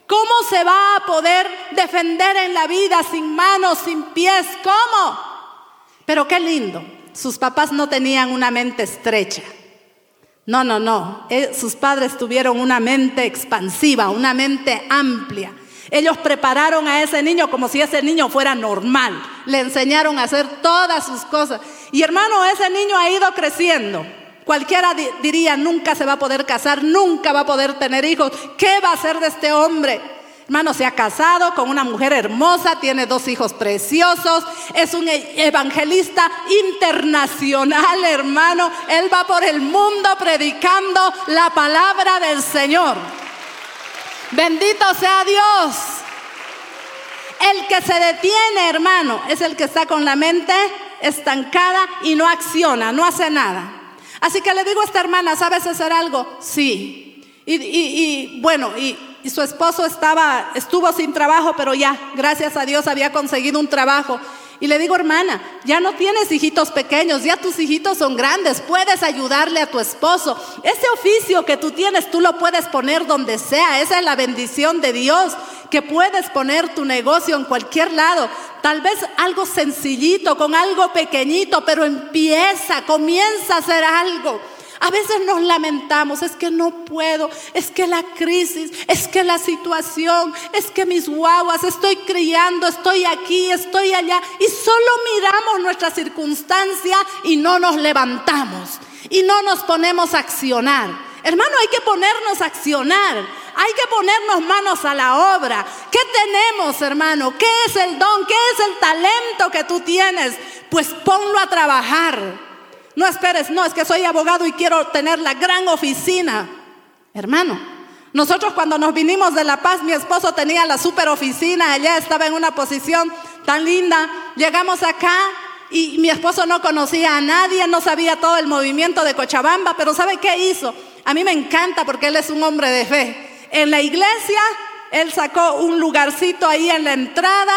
¿Cómo se va a poder defender en la vida sin manos, sin pies? ¿Cómo? Pero qué lindo, sus papás no tenían una mente estrecha. No, no, no. Eh, sus padres tuvieron una mente expansiva, una mente amplia. Ellos prepararon a ese niño como si ese niño fuera normal. Le enseñaron a hacer todas sus cosas. Y hermano, ese niño ha ido creciendo. Cualquiera diría, nunca se va a poder casar, nunca va a poder tener hijos. ¿Qué va a hacer de este hombre? Hermano, se ha casado con una mujer hermosa, tiene dos hijos preciosos, es un e-, evangelista internacional, hermano. Él va por el mundo predicando la palabra del Señor. Bendito sea Dios. El que se detiene, hermano, es el que está con la mente estancada y no acciona, no hace nada. Así que le digo a esta hermana, ¿sabes hacer algo? Sí. Y, y, y bueno, y, y, su esposo estaba, estuvo sin trabajo, pero ya, gracias a Dios, había conseguido un trabajo. Y le digo, hermana, ya no tienes hijitos pequeños, ya tus hijitos son grandes, puedes ayudarle a tu esposo. Ese oficio que tú tienes, tú lo puedes poner donde sea. Esa es la bendición de Dios, que puedes poner tu negocio en cualquier lado. Tal vez algo sencillito, con algo pequeñito, pero empieza, comienza a hacer algo. A veces nos lamentamos, es que no puedo, es que la crisis, es que la situación, es que mis guaguas, estoy criando, estoy aquí, estoy allá, y solo miramos nuestra circunstancia y no nos levantamos. y no nos ponemos a accionar. Hermano, hay que ponernos a accionar. Hay que ponernos manos a la obra. ¿Qué tenemos, hermano? ¿Qué es el don? ¿Qué es el talento que tú tienes? Pues ponlo a trabajar. No esperes, no, es que soy abogado y quiero tener la gran oficina. Hermano, nosotros cuando nos vinimos de La Paz, mi esposo tenía la super oficina, allá estaba en una posición tan linda. Llegamos acá y mi esposo no conocía a nadie, no sabía todo el movimiento de Cochabamba, pero ¿sabe qué hizo? A mí me encanta porque él es un hombre de fe. En la iglesia, él sacó un lugarcito ahí en la entrada,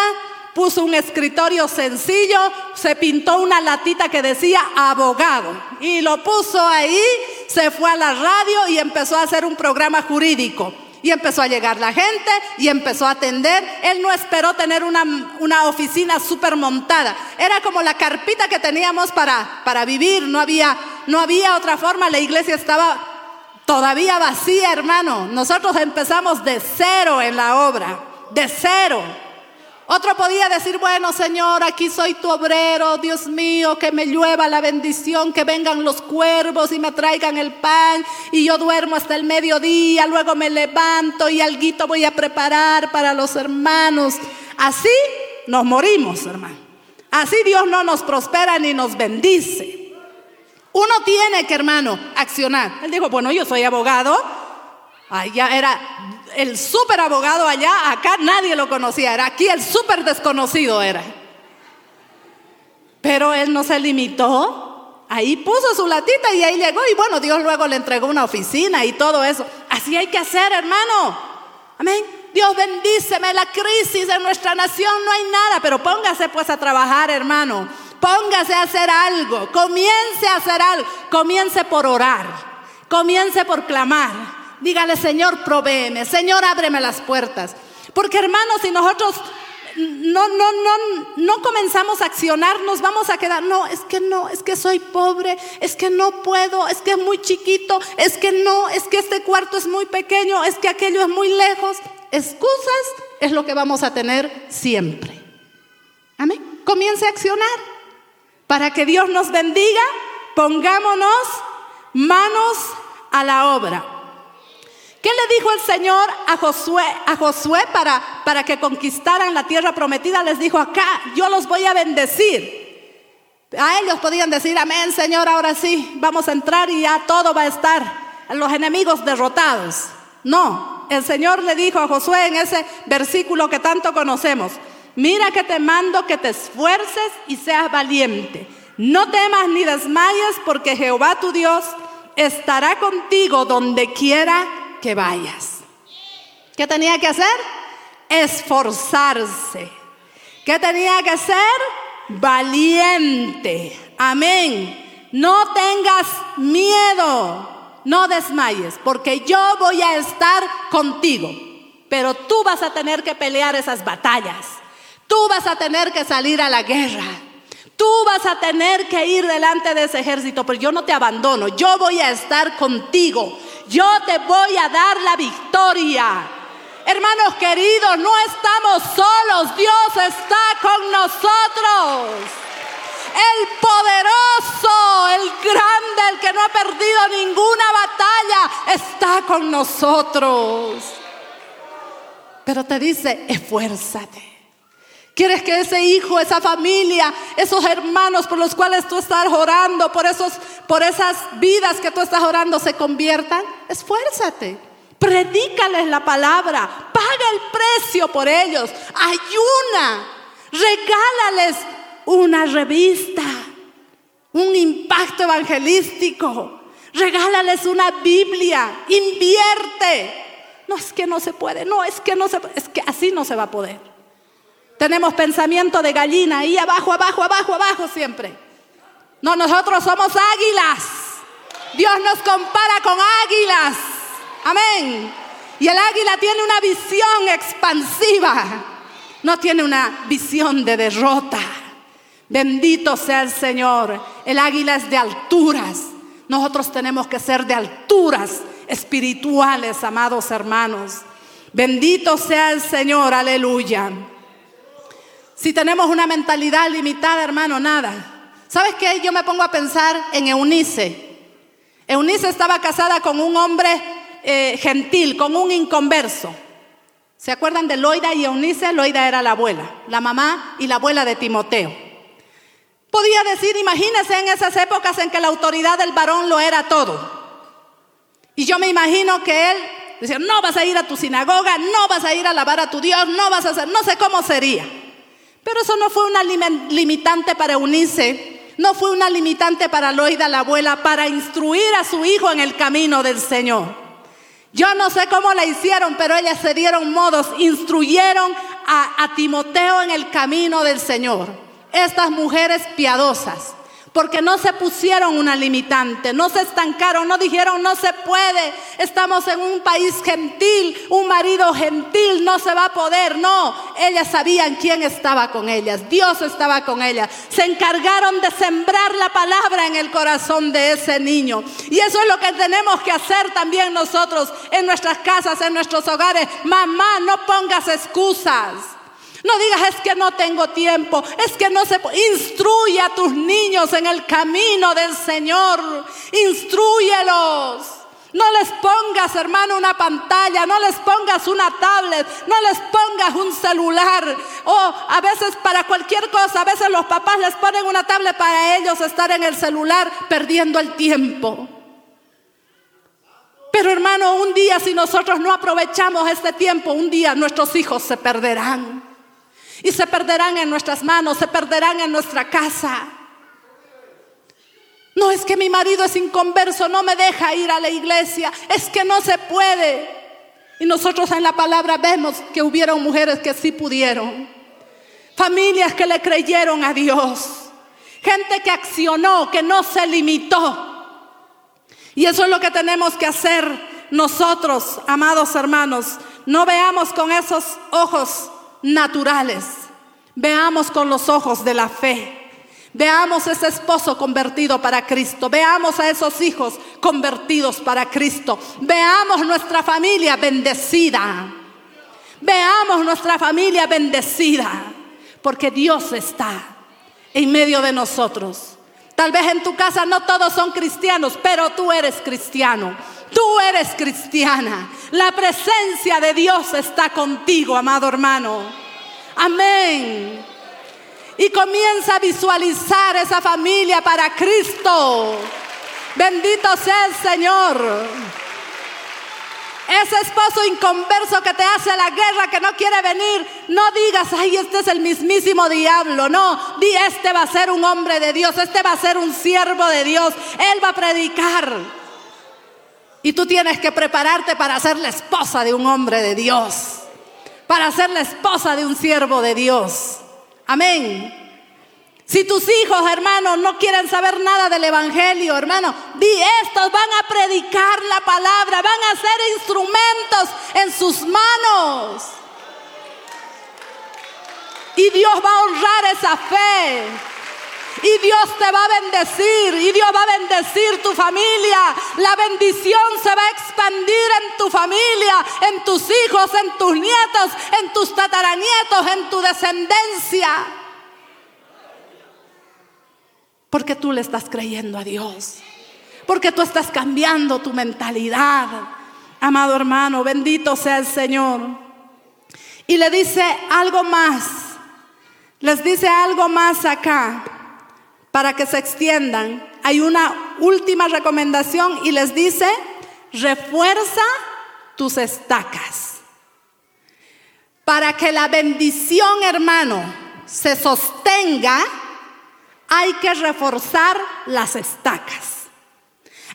puso un escritorio sencillo, se pintó una latita que decía abogado y lo puso ahí, se fue a la radio y empezó a hacer un programa jurídico. Y empezó a llegar la gente y empezó a atender. Él no esperó tener una, una oficina súper montada. Era como la carpita que teníamos para, para vivir. No había, no había otra forma. La iglesia estaba todavía vacía, hermano. Nosotros empezamos de cero en la obra. De cero. Otro podía decir, bueno Señor, aquí soy tu obrero, Dios mío, que me llueva la bendición, que vengan los cuervos y me traigan el pan y yo duermo hasta el mediodía, luego me levanto y alguito voy a preparar para los hermanos. Así nos morimos, hermano. Así Dios no nos prospera ni nos bendice. Uno tiene que, hermano, accionar. Él dijo, bueno, yo soy abogado, Allá era el súper abogado allá, acá nadie lo conocía, era aquí el súper desconocido era. Pero él no se limitó, ahí puso su latita y ahí llegó y bueno, Dios luego le entregó una oficina y todo eso. Así hay que hacer, hermano. Amén. Dios bendíceme la crisis de nuestra nación, no hay nada, pero póngase pues a trabajar, hermano. Póngase a hacer algo, comience a hacer algo, comience por orar, comience por clamar. Dígale, Señor, provéeme, Señor, ábreme las puertas. Porque hermanos, si nosotros no, no, no, no comenzamos a accionar, nos vamos a quedar, no, es que no, es que soy pobre, es que no puedo, es que es muy chiquito, es que no, es que este cuarto es muy pequeño, es que aquello es muy lejos. Excusas es lo que vamos a tener siempre. Amén. Comience a accionar para que Dios nos bendiga. Pongámonos manos a la obra. ¿Qué le dijo el Señor a Josué, para, para que conquistaran la tierra prometida? Les dijo, acá yo los voy a bendecir. A ellos podían decir, amén, Señor, ahora sí, vamos a entrar y ya todo va a estar, los enemigos derrotados. No, el Señor le dijo a Josué en ese versículo que tanto conocemos, mira que te mando que te esfuerces y seas valiente. No temas ni desmayes porque Jehová tu Dios estará contigo donde quiera que vayas. ¿Qué tenía que hacer? Esforzarse. ¿Qué tenía que ser? Valiente. Amén. No tengas miedo. No desmayes, porque yo voy a estar contigo. Pero tú vas a tener que pelear esas batallas. Tú vas a tener que salir a la guerra. Tú vas a tener que ir delante de ese ejército, pero yo no te abandono. Yo voy a estar contigo yo te voy a dar la victoria. Hermanos queridos, no estamos solos, Dios está con nosotros. El poderoso, el grande, el que no ha perdido ninguna batalla, está con nosotros. Pero te dice, esfuérzate. ¿Quieres que ese hijo, esa familia, esos hermanos por los cuales tú estás orando, por, esos, por esas vidas que tú estás orando se conviertan? Esfuérzate. Predícales la palabra. Paga el precio por ellos. Ayuna. Regálales una revista. Un impacto evangelístico. Regálales una Biblia. Invierte. No es que no se puede. No es que no se puede. Es que así no se va a poder. Tenemos pensamiento de gallina ahí abajo, abajo, abajo, abajo siempre. No, nosotros somos águilas. Dios nos compara con águilas. Amén. Y el águila tiene una visión expansiva. No tiene una visión de derrota. Bendito sea el Señor. El águila es de alturas. Nosotros tenemos que ser de alturas espirituales, amados hermanos. Bendito sea el Señor. Aleluya. Si tenemos una mentalidad limitada, hermano, nada. ¿Sabes qué? Yo me pongo a pensar en Eunice. Eunice estaba casada con un hombre eh, gentil, con un inconverso. ¿Se acuerdan de Loida y Eunice? Loida era la abuela, la mamá y la abuela de Timoteo. Podía decir, imagínense en esas épocas en que la autoridad del varón lo era todo. Y yo me imagino que él decía, no vas a ir a tu sinagoga, no vas a ir a alabar a tu Dios, no vas a hacer, no sé cómo sería. Pero eso no fue una limitante para unirse, no fue una limitante para Loida, la abuela, para instruir a su hijo en el camino del Señor. Yo no sé cómo la hicieron, pero ellas se dieron modos, instruyeron a Timoteo en el camino del Señor. Estas mujeres piadosas porque no se pusieron una limitante, no se estancaron, no dijeron no se puede, estamos en un país gentil, un marido gentil, no se va a poder, no, ellas sabían quién estaba con ellas, Dios estaba con ellas, se encargaron de sembrar la palabra en el corazón de ese niño. Y eso es lo que tenemos que hacer también nosotros en nuestras casas, en nuestros hogares, mamá, no pongas excusas. No digas es que no tengo tiempo, es que no se instruye a tus niños en el camino del Señor. Instruyelos. No les pongas, hermano, una pantalla, no les pongas una tablet, no les pongas un celular. O a veces para cualquier cosa, a veces los papás les ponen una tablet para ellos estar en el celular perdiendo el tiempo. Pero hermano, un día si nosotros no aprovechamos este tiempo, un día nuestros hijos se perderán. Y se perderán en nuestras manos, se perderán en nuestra casa. No es que mi marido es inconverso, no me deja ir a la iglesia, es que no se puede. Y nosotros en la palabra vemos que hubieron mujeres que sí pudieron. Familias que le creyeron a Dios. Gente que accionó, que no se limitó. Y eso es lo que tenemos que hacer nosotros, amados hermanos. No veamos con esos ojos naturales. Veamos con los ojos de la fe. Veamos ese esposo convertido para Cristo. Veamos a esos hijos convertidos para Cristo. Veamos nuestra familia bendecida. Veamos nuestra familia bendecida. Porque Dios está en medio de nosotros. Tal vez en tu casa no todos son cristianos, pero tú eres cristiano. Tú eres cristiana. La presencia de Dios está contigo, amado hermano. Amén. Y comienza a visualizar esa familia para Cristo. Bendito sea el Señor. Ese esposo inconverso que te hace la guerra, que no quiere venir, no digas, ay, este es el mismísimo diablo. No, di, este va a ser un hombre de Dios, este va a ser un siervo de Dios, él va a predicar. Y tú tienes que prepararte para ser la esposa de un hombre de Dios, para ser la esposa de un siervo de Dios. Amén. Si tus hijos, hermanos, no quieren saber nada del Evangelio, hermano, di estos van a predicar la palabra, van a ser instrumentos en sus manos. Y Dios va a honrar esa fe. Y Dios te va a bendecir. Y Dios va a bendecir tu familia. La bendición se va a expandir en tu familia, en tus hijos, en tus nietos, en tus tataranietos, en tu descendencia. Porque tú le estás creyendo a Dios. Porque tú estás cambiando tu mentalidad. Amado hermano, bendito sea el Señor. Y le dice algo más. Les dice algo más acá para que se extiendan, hay una última recomendación y les dice, refuerza tus estacas. Para que la bendición, hermano, se sostenga, hay que reforzar las estacas.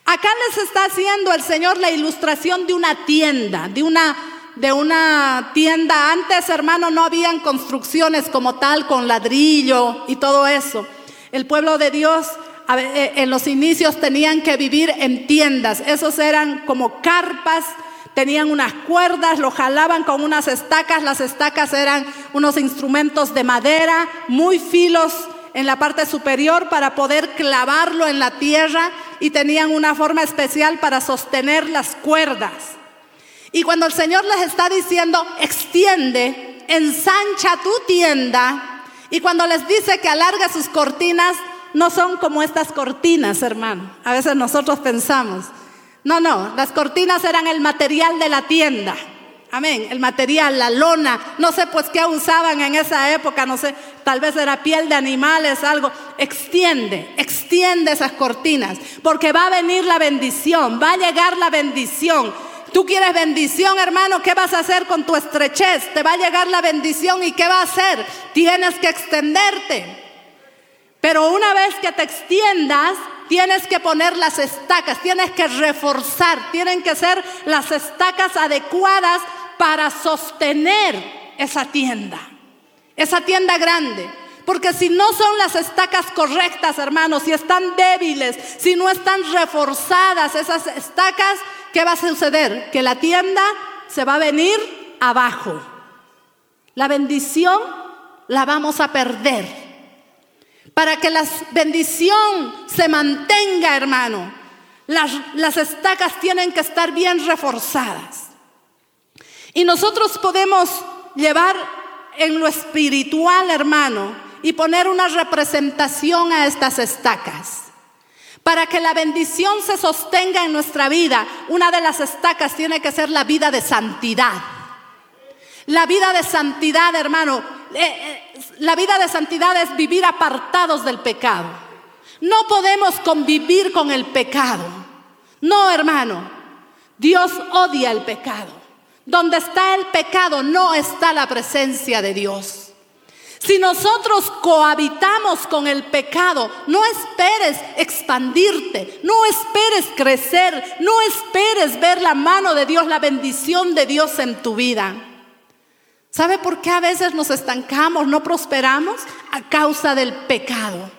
Acá les está haciendo el Señor la ilustración de una tienda, de una, de una tienda. Antes, hermano, no habían construcciones como tal con ladrillo y todo eso. El pueblo de Dios eh, en los inicios tenían que vivir en tiendas. Esos eran como carpas, tenían unas cuerdas, lo jalaban con unas estacas. Las estacas eran unos instrumentos de madera muy filos en la parte superior para poder clavarlo en la tierra y tenían una forma especial para sostener las cuerdas. Y cuando el Señor les está diciendo, extiende, ensancha tu tienda, y cuando les dice que alarga sus cortinas, no son como estas cortinas, hermano. A veces nosotros pensamos. No, no, las cortinas eran el material de la tienda. Amén. El material, la lona, no sé pues qué usaban en esa época, no sé, tal vez era piel de animales, algo. Extiende, extiende esas cortinas, porque va a venir la bendición, va a llegar la bendición. Tú quieres bendición, hermano, ¿qué vas a hacer con tu estrechez? Te va a llegar la bendición y ¿qué va a hacer? Tienes que extenderte. Pero una vez que te extiendas, tienes que poner las estacas, tienes que reforzar, tienen que ser las estacas adecuadas para sostener esa tienda, esa tienda grande. Porque si no son las estacas correctas, hermanos, si están débiles, si no están reforzadas esas estacas, ¿qué va a suceder? Que la tienda se va a venir abajo. La bendición la vamos a perder. Para que la bendición se mantenga, hermano, las, las estacas tienen que estar bien reforzadas. Y nosotros podemos llevar en lo espiritual, hermano, y poner una representación a estas estacas. Para que la bendición se sostenga en nuestra vida, una de las estacas tiene que ser la vida de santidad. La vida de santidad, hermano, eh, eh, la vida de santidad es vivir apartados del pecado. No podemos convivir con el pecado. No, hermano. Dios odia el pecado. Donde está el pecado no está la presencia de Dios. Si nosotros cohabitamos con el pecado, no esperes expandirte, no esperes crecer, no esperes ver la mano de Dios, la bendición de Dios en tu vida. ¿Sabe por qué a veces nos estancamos, no prosperamos? A causa del pecado.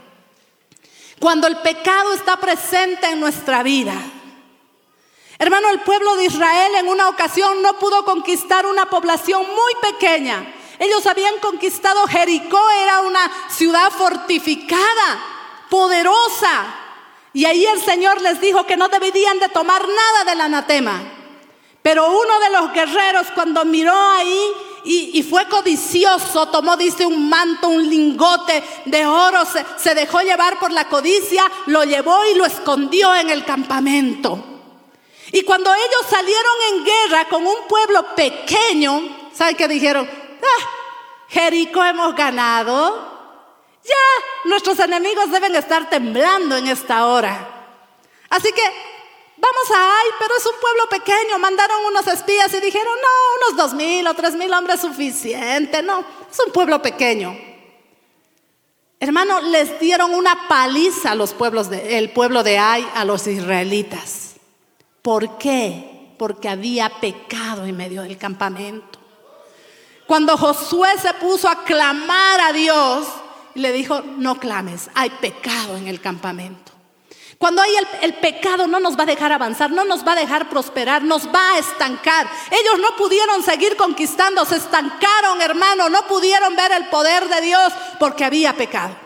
Cuando el pecado está presente en nuestra vida. Hermano, el pueblo de Israel en una ocasión no pudo conquistar una población muy pequeña ellos habían conquistado Jericó, era una ciudad fortificada, poderosa. Y ahí el Señor les dijo que no deberían de tomar nada del anatema. Pero uno de los guerreros cuando miró ahí y, fue codicioso, tomó, dice, un manto, un lingote de oro, se, se dejó llevar por la codicia, lo llevó y lo escondió en el campamento. Y cuando ellos salieron en guerra con un pueblo pequeño, ¿sabe qué dijeron? Ah, Jericó hemos ganado. Ya nuestros enemigos deben estar temblando en esta hora. Así que vamos a Ay, pero es un pueblo pequeño. Mandaron unos espías y dijeron, no, unos dos mil o tres mil hombres suficiente. No, es un pueblo pequeño. Hermano, les dieron una paliza a los pueblos de, el pueblo de Ai a los israelitas. ¿Por qué? Porque había pecado en medio del campamento. Cuando Josué se puso a clamar a Dios, le dijo, no clames, hay pecado en el campamento. Cuando hay el, pecado no nos va a dejar avanzar, no nos va a dejar prosperar, nos va a estancar. Ellos no pudieron seguir conquistando, se estancaron, hermano, no pudieron ver el poder de Dios porque había pecado.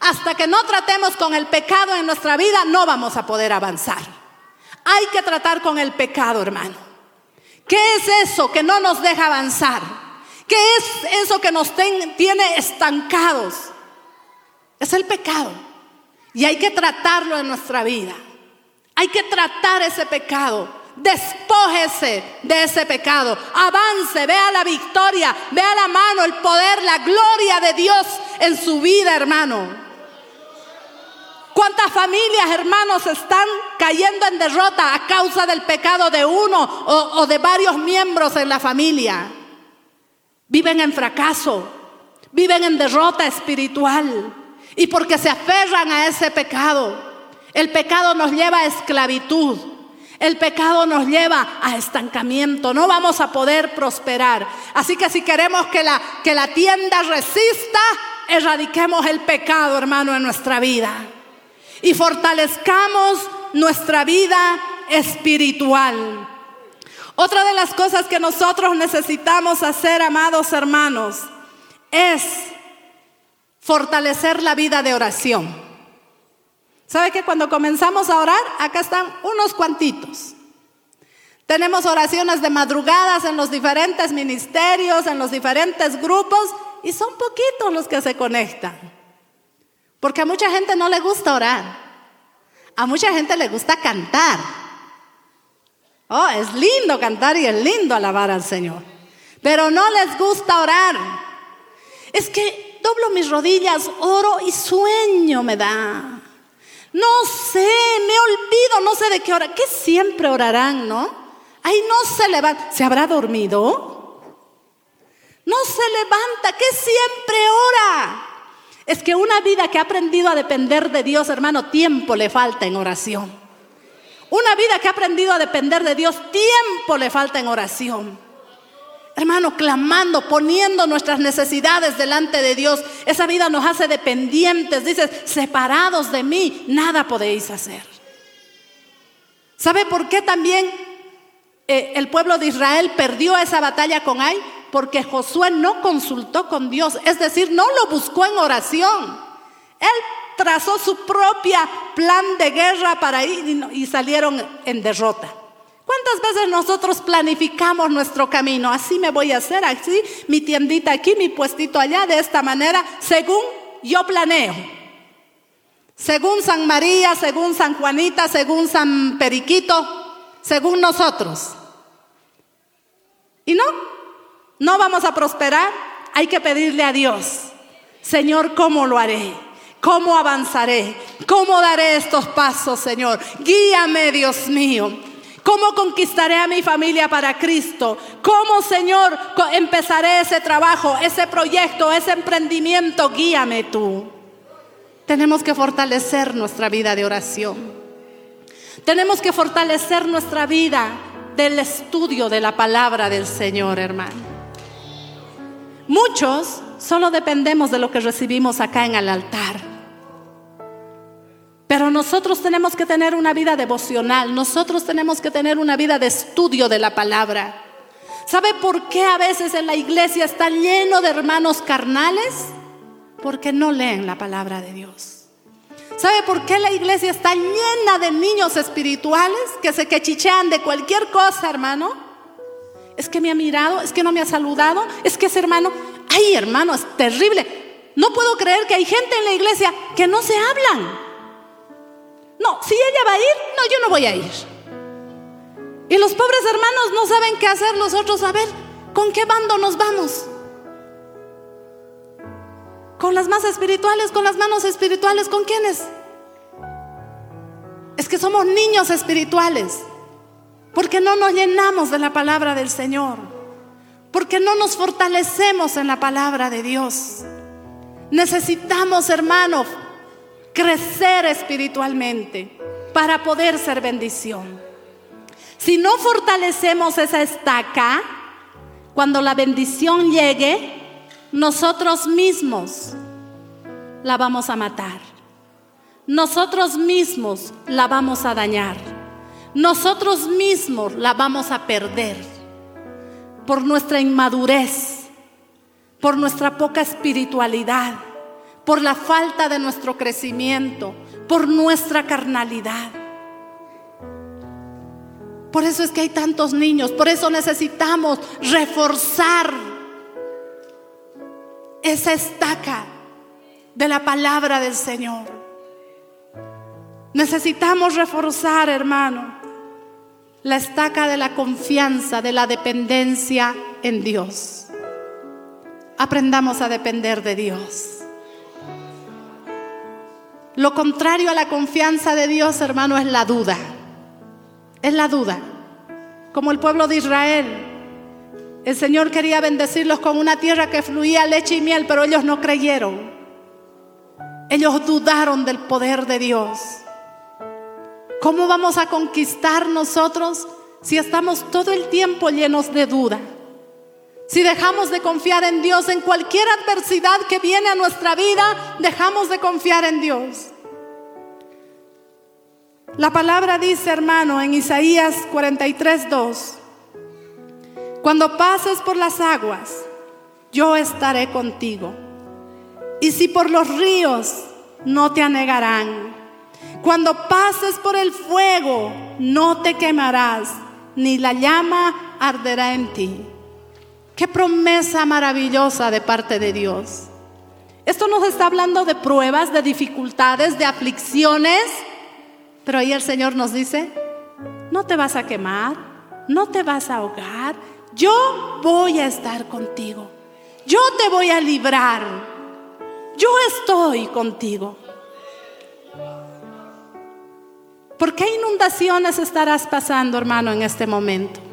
Hasta que no tratemos con el pecado en nuestra vida, no vamos a poder avanzar. Hay que tratar con el pecado, hermano. ¿Qué es eso que no nos deja avanzar? ¿Qué es eso que nos tiene estancados? Es el pecado. Y hay que tratarlo en nuestra vida. Hay que tratar ese pecado. Despójese de ese pecado. Avance, vea la victoria, vea la mano, el poder, la gloria de Dios en su vida, hermano. ¿Cuántas familias, hermanos, están cayendo en derrota a causa del pecado de uno o, o de varios miembros en la familia? Viven en fracaso, viven en derrota espiritual. Y porque se aferran a ese pecado, el pecado nos lleva a esclavitud. El pecado nos lleva a estancamiento, no vamos a poder prosperar. Así que si queremos que la, que la tienda resista, erradiquemos el pecado, hermano, en nuestra vida. Y fortalezcamos nuestra vida espiritual. Otra de las cosas que nosotros necesitamos hacer, amados hermanos, es fortalecer la vida de oración. ¿Sabe que cuando comenzamos a orar, acá están unos cuantitos? Tenemos oraciones de madrugadas en los diferentes ministerios, en los diferentes grupos, y son poquitos los que se conectan. Porque a mucha gente no le gusta orar. A mucha gente le gusta cantar. Oh, es lindo cantar y es lindo alabar al Señor. Pero no les gusta orar. Es que doblo mis rodillas, oro y sueño me da. No sé, me olvido, no sé de qué hora. Que siempre orarán, ¿no? Ahí no se levanta. ¿Se habrá dormido? No se levanta, que siempre ora. Es que una vida que ha aprendido a depender de Dios, hermano, tiempo le falta en oración. Una vida que ha aprendido a depender de Dios, tiempo le falta en oración. Hermano, clamando, poniendo nuestras necesidades delante de Dios. Esa vida nos hace dependientes. Dices, separados de mí, nada podéis hacer. ¿Sabe por qué también eh, el pueblo de Israel perdió esa batalla con Ai? Porque Josué no consultó con Dios, es decir, no lo buscó en oración. Él trazó su propia plan de guerra para ir y salieron en derrota. ¿Cuántas veces nosotros planificamos nuestro camino? Así me voy a hacer, así, mi tiendita aquí, mi puestito allá, de esta manera, según yo planeo. Según San María, según San Juanita, según San Periquito, según nosotros. Y no, no vamos a prosperar. Hay que pedirle a Dios, Señor, ¿cómo lo haré? ¿Cómo avanzaré? ¿Cómo daré estos pasos, Señor? Guíame, Dios mío. ¿Cómo conquistaré a mi familia para Cristo? ¿Cómo, Señor, empezaré ese trabajo, ese proyecto, ese emprendimiento? Guíame tú. Tenemos que fortalecer nuestra vida de oración. Tenemos que fortalecer nuestra vida del estudio de la palabra del Señor, hermano. Muchos solo dependemos de lo que recibimos acá en el altar. Pero nosotros tenemos que tener una vida devocional, nosotros tenemos que tener una vida de estudio de la palabra. ¿Sabe por qué a veces en la iglesia está lleno de hermanos carnales? Porque no leen la palabra de Dios. ¿Sabe por qué la iglesia está llena de niños espirituales que se quechichean de cualquier cosa, hermano? Es que me ha mirado, es que no me ha saludado, es que ese hermano, ay hermano, es terrible. No puedo creer que hay gente en la iglesia que no se hablan. No, si ella va a ir, no, yo no voy a ir. Y los pobres hermanos no saben qué hacer los otros. A ver, ¿con qué bando nos vamos? ¿Con las más espirituales? ¿Con las manos espirituales? ¿Con quiénes? Es que somos niños espirituales. Porque no nos llenamos de la palabra del Señor. Porque no nos fortalecemos en la palabra de Dios. Necesitamos, hermanos, crecer espiritualmente para poder ser bendición. Si no fortalecemos esa estaca, cuando la bendición llegue, nosotros mismos la vamos a matar. Nosotros mismos la vamos a dañar. Nosotros mismos la vamos a perder por nuestra inmadurez, por nuestra poca espiritualidad por la falta de nuestro crecimiento, por nuestra carnalidad. Por eso es que hay tantos niños, por eso necesitamos reforzar esa estaca de la palabra del Señor. Necesitamos reforzar, hermano, la estaca de la confianza, de la dependencia en Dios. Aprendamos a depender de Dios. Lo contrario a la confianza de Dios, hermano, es la duda. Es la duda. Como el pueblo de Israel. El Señor quería bendecirlos con una tierra que fluía leche y miel, pero ellos no creyeron. Ellos dudaron del poder de Dios. ¿Cómo vamos a conquistar nosotros si estamos todo el tiempo llenos de duda? Si dejamos de confiar en Dios en cualquier adversidad que viene a nuestra vida, dejamos de confiar en Dios. La palabra dice, hermano, en Isaías 43, 2, cuando pases por las aguas, yo estaré contigo. Y si por los ríos, no te anegarán. Cuando pases por el fuego, no te quemarás, ni la llama arderá en ti. Qué promesa maravillosa de parte de Dios. Esto nos está hablando de pruebas, de dificultades, de aflicciones, pero ahí el Señor nos dice, no te vas a quemar, no te vas a ahogar, yo voy a estar contigo, yo te voy a librar, yo estoy contigo. ¿Por qué inundaciones estarás pasando, hermano, en este momento?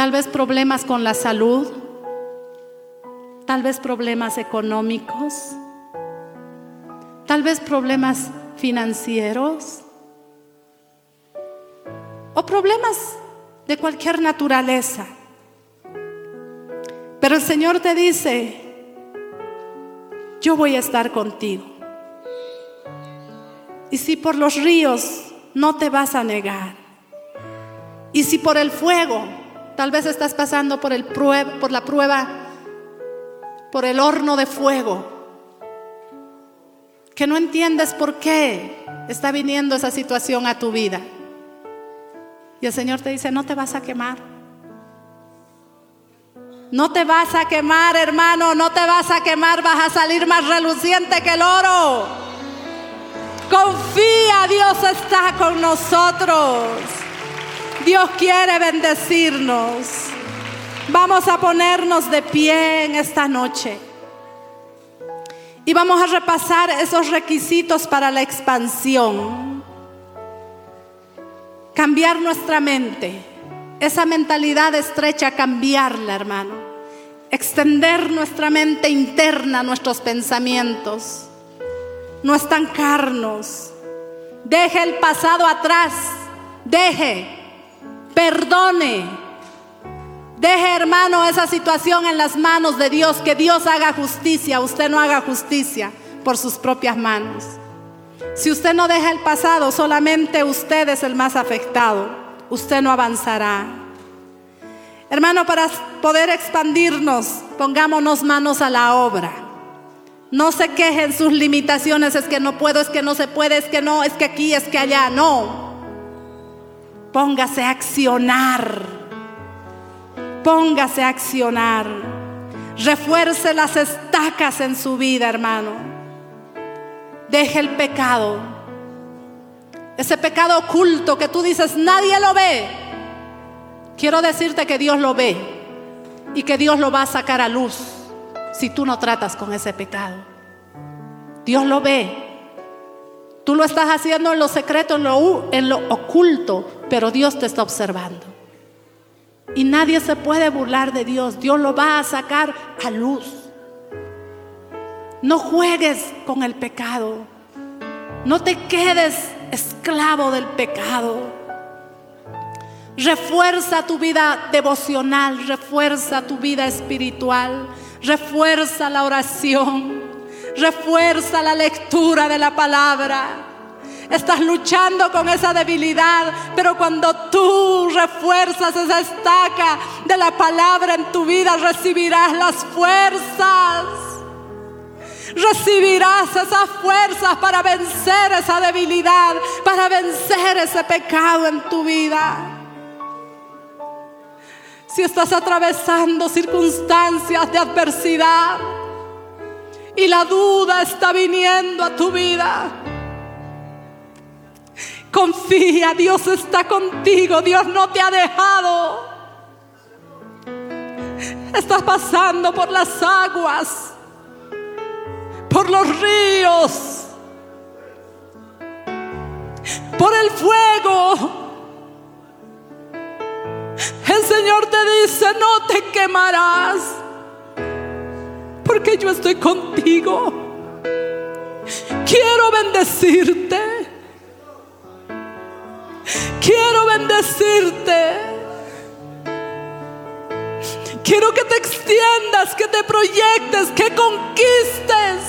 Tal vez problemas con la salud, tal vez problemas económicos, tal vez problemas financieros o problemas de cualquier naturaleza. Pero el Señor te dice, yo voy a estar contigo. Y si por los ríos no te vas a negar. Y si por el fuego, tal vez estás pasando por, el por la prueba, por el horno de fuego, que no entiendes por qué está viniendo esa situación a tu vida. Y el Señor te dice, no te vas a quemar. No te vas a quemar, hermano, no te vas a quemar, vas a salir más reluciente que el oro. Confía, Dios está con nosotros. Dios quiere bendecirnos. Vamos a ponernos de pie en esta noche. Y vamos a repasar esos requisitos para la expansión. Cambiar nuestra mente. Esa mentalidad estrecha, cambiarla, hermano. Extender nuestra mente interna, nuestros pensamientos no estancarnos. Deje el pasado atrás. Deje, perdone. Deje, hermano, esa situación en las manos de Dios. Que Dios haga justicia. Usted no haga justicia por sus propias manos. Si usted no deja el pasado, solamente usted es el más afectado. Usted no avanzará. Hermano, para poder expandirnos, pongámonos manos a la obra. No se quejen sus limitaciones, es que no puedo, es que no se puede, es que no, es que aquí, es que allá, no. Póngase a accionar. Póngase a accionar. Refuerce las estacas en su vida, hermano. Deje el pecado. Ese pecado oculto que tú dices, nadie lo ve. Quiero decirte que Dios lo ve y que Dios lo va a sacar a luz si tú no tratas con ese pecado. Dios lo ve. Tú lo estás haciendo en lo secreto, en lo, en lo oculto, pero Dios te está observando. Y nadie se puede burlar de Dios. Dios lo va a sacar a luz. No juegues con el pecado. No te quedes esclavo del pecado. Refuerza tu vida devocional, refuerza tu vida espiritual, refuerza la oración, refuerza la lectura de la palabra. Estás luchando con esa debilidad, pero cuando tú refuerzas esa estaca de la palabra en tu vida, recibirás las fuerzas. Recibirás esas fuerzas para vencer esa debilidad, para vencer ese pecado en tu vida. Si estás atravesando circunstancias de adversidad y la duda está viniendo a tu vida, confía, Dios está contigo, Dios no te ha dejado. Estás pasando por las aguas, por los ríos, por el fuego. El Señor te dice, no te quemarás, porque yo estoy contigo. Quiero bendecirte. Quiero bendecirte. Quiero que te extiendas, que te proyectes, que conquistes,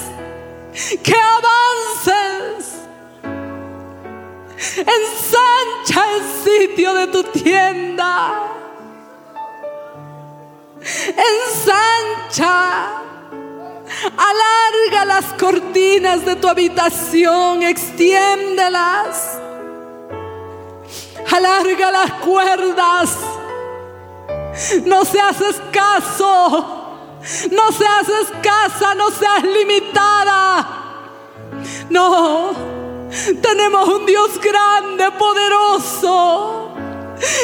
que avances. Ensancha el sitio de tu tienda. Ensancha. Alarga las cortinas de tu habitación, extiéndelas. Alarga las cuerdas. No seas escaso. No seas escasa, no seas limitada. No, tenemos un Dios grande, poderoso,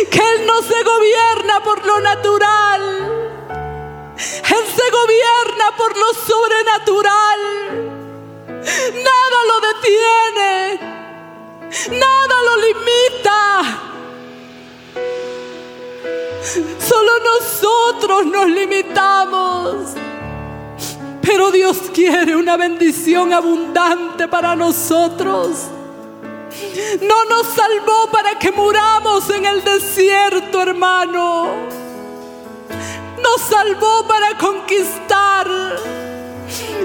que Él no se gobierna por lo natural. Él se gobierna por lo sobrenatural. Nada lo detiene. Nada lo limita. Solo nosotros nos limitamos. Pero Dios quiere una bendición abundante para nosotros. No nos salvó para que muramos en el desierto, hermano. Nos salvó para conquistar.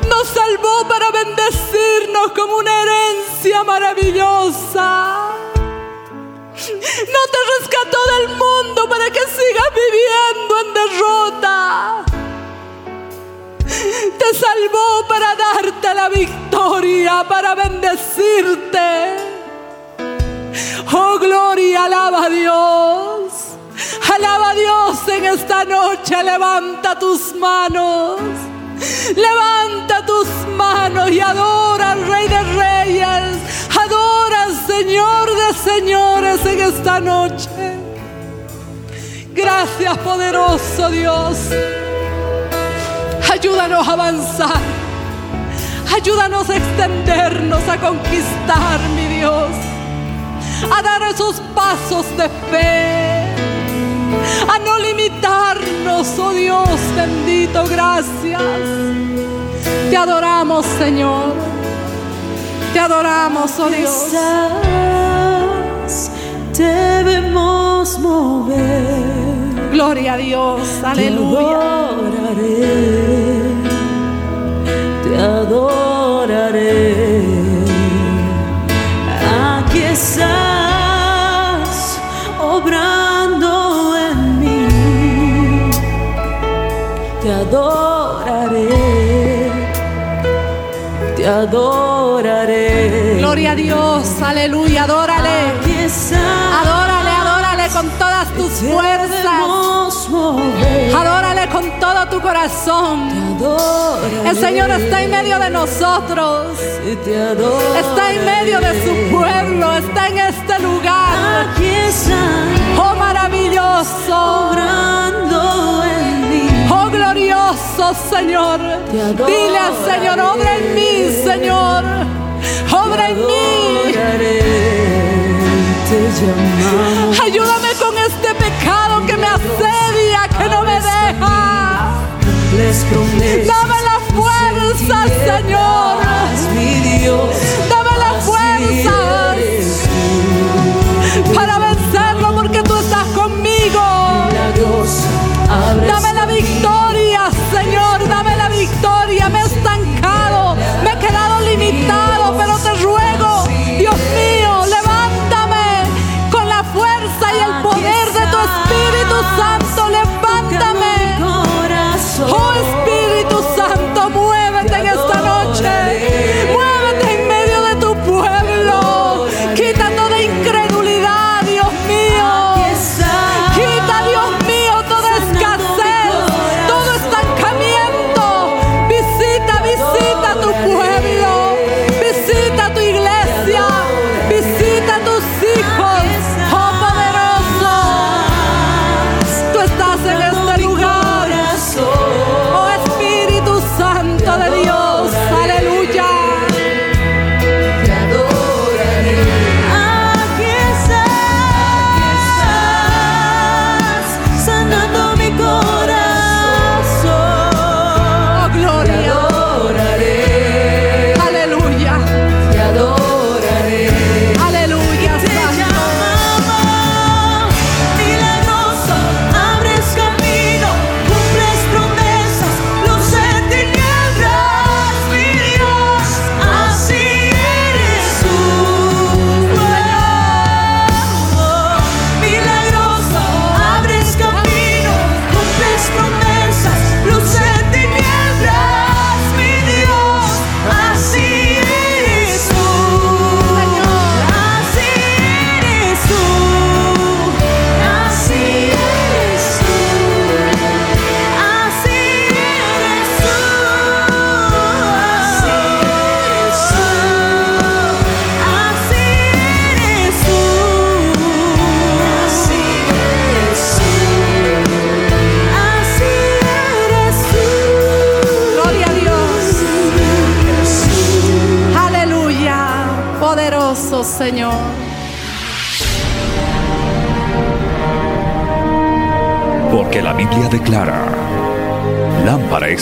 Nos salvó para bendecirnos como una herencia maravillosa. No te rescató del mundo para que sigas viviendo en derrota. Te salvó para darte la victoria, para bendecirte. Oh, gloria, alaba a Dios. Alaba a Dios en esta noche. Levanta tus manos. Levanta tus manos y adora al Rey de Reyes. Adora al Señor de Señores en esta noche. Gracias, poderoso Dios. Ayúdanos a avanzar. Ayúdanos a extendernos, a conquistar, mi Dios. A dar esos pasos de fe. A no limitarnos, oh Dios bendito, gracias. Te adoramos, Señor. Te adoramos, oh Dios. Debemos mover. Gloria a Dios, aleluya. Te adoraré, te adoraré. Corazón. El Señor está en medio de nosotros. Está en medio de su pueblo. Está en este lugar. Oh maravilloso. mí. Oh glorioso Señor. Dile al Señor, obra en mí, Señor. Obra en mí. Ayúdame con este pecado que me asedia, que no me deja. Les prometo. Dame la fuerza, Señor. Mi Dios. Dame la fuerza para